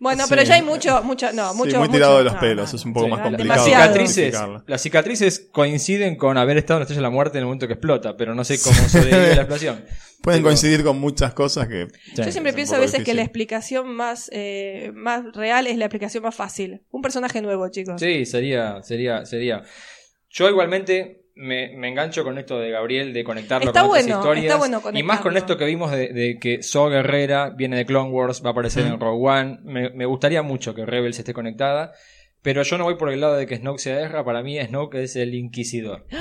Bueno, Sí. pero ya hay mucho, mucho, no, Sí, mucho. muy mucho- tirado de los no, pelos, no, es un poco sí, más no, complicado. Las demasiado. cicatrices, identificarla. las cicatrices coinciden con haber estado en la estrella de la muerte en el momento que explota, pero no sé cómo sobrevive la explosión. [LAUGHS] Pueden Digo, coincidir con muchas cosas que... Yo siempre es un pienso a poco veces que difícil. la explicación más, eh, más real es la explicación más fácil. Un personaje nuevo, chicos. Sí, sería, sería, sería. Yo igualmente me, me engancho con esto de Gabriel, de conectarlo Está con otras bueno, historias. está bueno y más con esto que vimos de, de que So Guerrera viene de Clone Wars, va a aparecer en Rogue One. Me, me gustaría mucho que Rebels esté conectada. Pero yo no voy por el lado de que Snoke sea Ezra. Para mí Snoke es el Inquisidor. [GASPS]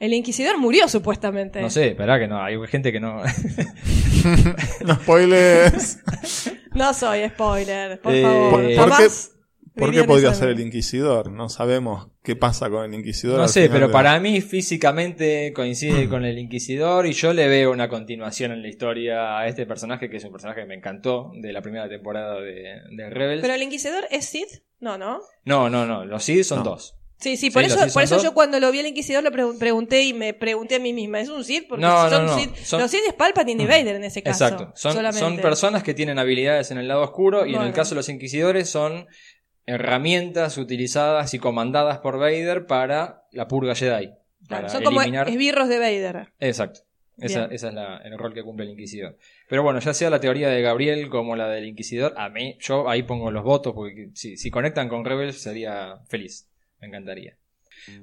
El Inquisidor murió supuestamente. No sé, esperá que no. Hay gente que no. [LAUGHS] No spoilers. [LAUGHS] No soy spoiler, por Eh, favor. ¿por- por Jamás ¿Por qué podría ser el. Inquisidor? No sabemos qué pasa con el Inquisidor. No sé, pero de- para mí físicamente coincide con el Inquisidor y yo le veo una continuación en la historia a este personaje que es un personaje que me encantó de la primera temporada de, de Rebels. Pero el Inquisidor es Sith? No, no. No, no, no, los Sith son No. dos. Sí, sí, por Sí, eso, por eso dos. yo cuando lo vi al Inquisidor lo pregun- pregunté y me pregunté a mí misma, ¿es un Sith? Porque No, si son no, no, Sith, son- los Sith es Palpatine y Vader en ese caso. Exacto. Son, personas que tienen habilidades en el lado oscuro y en el caso de los Inquisidores son herramientas utilizadas y comandadas por Vader para la purga Jedi. Para Claro, son como eliminar... esbirros de Vader. Exacto. Esa, esa es la- el rol que cumple el Inquisidor. Pero bueno, ya sea la teoría de Gabriel como la del Inquisidor, a mí, yo ahí pongo los votos, porque si, si conectan con Rebels sería feliz. Me encantaría.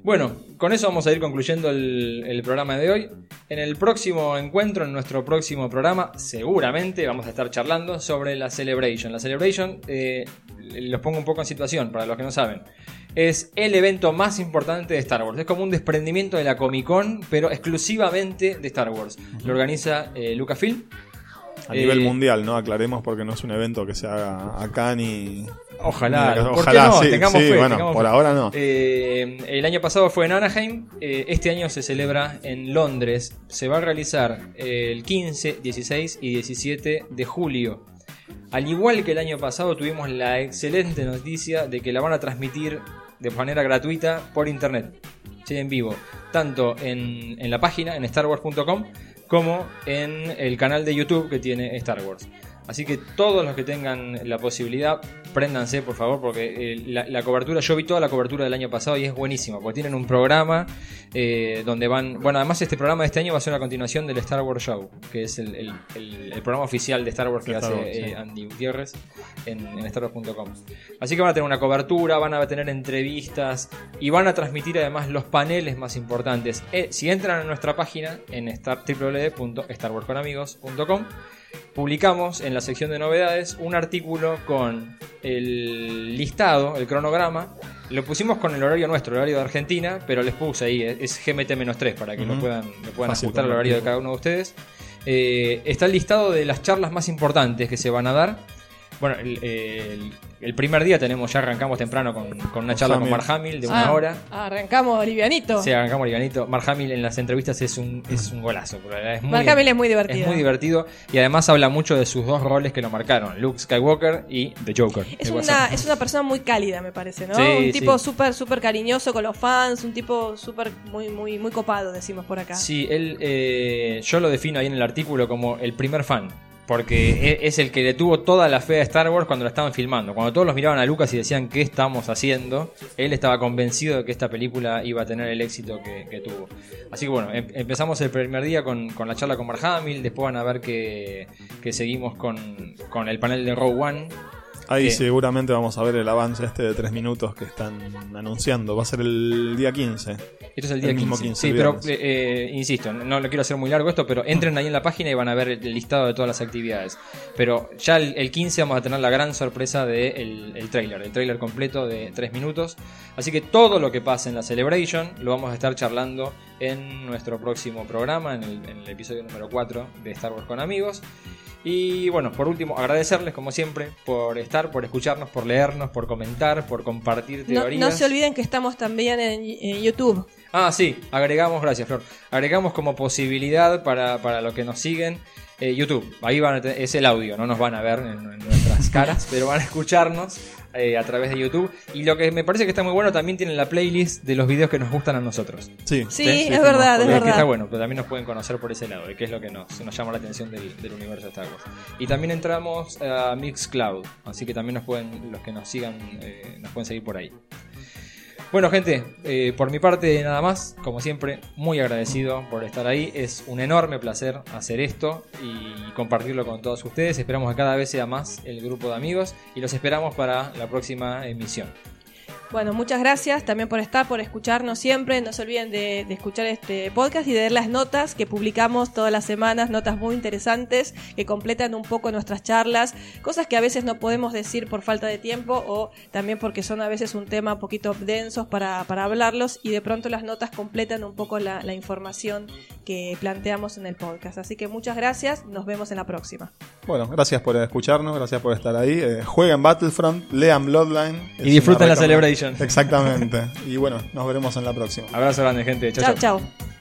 Bueno, con eso vamos a ir concluyendo el, el programa de hoy. En el próximo encuentro, en nuestro próximo programa, seguramente vamos a estar charlando sobre la Celebration. La Celebration, eh, los pongo un poco en situación para los que no saben. Es el evento más importante de Star Wars. Es como un desprendimiento de la Comic Con, pero exclusivamente de Star Wars. Lo organiza eh, Lucasfilm. A nivel Eh, mundial, ¿no? Aclaremos porque no es un evento que se haga acá ni... Ojalá, ni- ¿por qué ojalá, no? sí, Tengamos sí, fe, bueno, tengamos por fe. ahora no. Eh, el año pasado fue en Anaheim, eh, este año se celebra en Londres. Se va a realizar el 15, 16 y 17 de julio. Al igual que el año pasado tuvimos la excelente noticia de que la van a transmitir de manera gratuita por internet, en vivo, tanto en, en la página, en starwars.com, como en el canal de YouTube que tiene Star Wars. Así que todos los que tengan la posibilidad, préndanse por favor, porque eh, la, la cobertura, yo vi toda la cobertura del año pasado y es buenísima, porque tienen un programa eh, donde van, bueno, además este programa de este año va a ser una continuación del Star Wars Show, que es el, el- el- el programa oficial de Star Wars que Star hace Wars, sí. eh, Andy Gutiérrez en, en StarWars.com. Así que van a tener una cobertura, van a tener entrevistas y van a transmitir además los paneles más importantes. Si entran a nuestra página en star, www.starwarsconamigos.com publicamos en la sección de novedades un artículo con el listado, el cronograma. Lo pusimos con el horario nuestro, el horario de Argentina, pero les puse ahí, es GMT-3 para que lo Ujú. puedan, lo puedan Fácil ajustar al horario de cada uno de ustedes. Eh, está el listado de las charlas más importantes que se van a dar. Bueno, el, el- el primer día tenemos, ya arrancamos temprano con, con una charla con Hamill. Mark Hamill de una Ah, hora. Arrancamos livianito. Sí, arrancamos livianito. Mark Hamill en las entrevistas es un, es un golazo. Es muy, Mark Hamill es muy divertido. Es muy divertido y además habla mucho de sus dos roles que lo marcaron, Luke Skywalker y The Joker. Es una, es una persona muy cálida, me parece, ¿no? Sí, un tipo sí. súper, súper cariñoso con los fans, un tipo súper, muy, muy, muy copado, decimos por acá. Sí, él, eh, yo lo defino ahí en el artículo como el primer fan. Porque e- es el que le tuvo toda la fe a Star Wars cuando la estaban filmando. Cuando todos los miraban a Lucas y decían qué estamos haciendo, él estaba convencido de que esta película iba a tener el éxito que, tuvo. Así que bueno, em- empezamos el primer día con, con la charla con Mark Hamill, después van a ver que, que seguimos con, con el panel de Rogue One. Ahí ¿Qué? seguramente vamos a ver el avance este de tres minutos que están anunciando. Va a ser el día 15. Esto es el día El mismo 15. 15, Sí, pero viernes. eh, eh, insisto, no lo quiero hacer muy largo esto, pero entren ahí en la página y van a ver el listado de todas las actividades. Pero ya el, el 15 vamos a tener la gran sorpresa del de el trailer, el trailer completo de 3 minutos. Así que todo lo que pase en la Celebration lo vamos a estar charlando en nuestro próximo programa, en el, en el episodio número 4 de Star Wars con amigos. Y bueno, por último, agradecerles como siempre por estar, por escucharnos, por leernos, por comentar, por compartir No, teorías. no se olviden que estamos también en, en YouTube. Ah, sí, agregamos, gracias Flor. Agregamos como posibilidad para, para los que nos siguen eh, YouTube. Ahí van a te- es el audio, no nos van a ver en, en nuestras [LAUGHS] caras, pero van a escucharnos eh, a través de YouTube. Y lo que me parece que está muy bueno, también tienen la playlist de los videos que nos gustan a nosotros. Sí, Sí, es verdad, es que está bueno, pero también nos pueden conocer por ese lado, que es lo que nos, nos llama la atención del, del universo de Star Wars. Y también entramos a Mixcloud, así que también nos pueden, los que nos sigan, eh, nos pueden seguir por ahí. Bueno, gente, eh, por mi parte nada más, como siempre, muy agradecido por estar ahí. Es un enorme placer hacer esto y compartirlo con todos ustedes. Esperamos que cada vez sea más el grupo de amigos y los esperamos para la próxima emisión. Bueno, muchas gracias también por estar, por escucharnos siempre. No se olviden de, de escuchar este podcast y de ver las notas que publicamos todas las semanas, notas muy interesantes que completan un poco nuestras charlas, cosas que a veces no podemos decir por falta de tiempo o también porque son a veces un tema un poquito densos para, para hablarlos y de pronto las notas completan un poco la, la información que planteamos en el podcast. Así que muchas gracias, nos vemos en la próxima. Bueno, gracias por escucharnos, gracias por estar ahí. Eh, jueguen Battlefront, lean Bloodline. Y disfruten la recomend- Exactamente. Y bueno, nos veremos en la próxima. Abrazo grande, gente. Chau, Chao, chau. chao.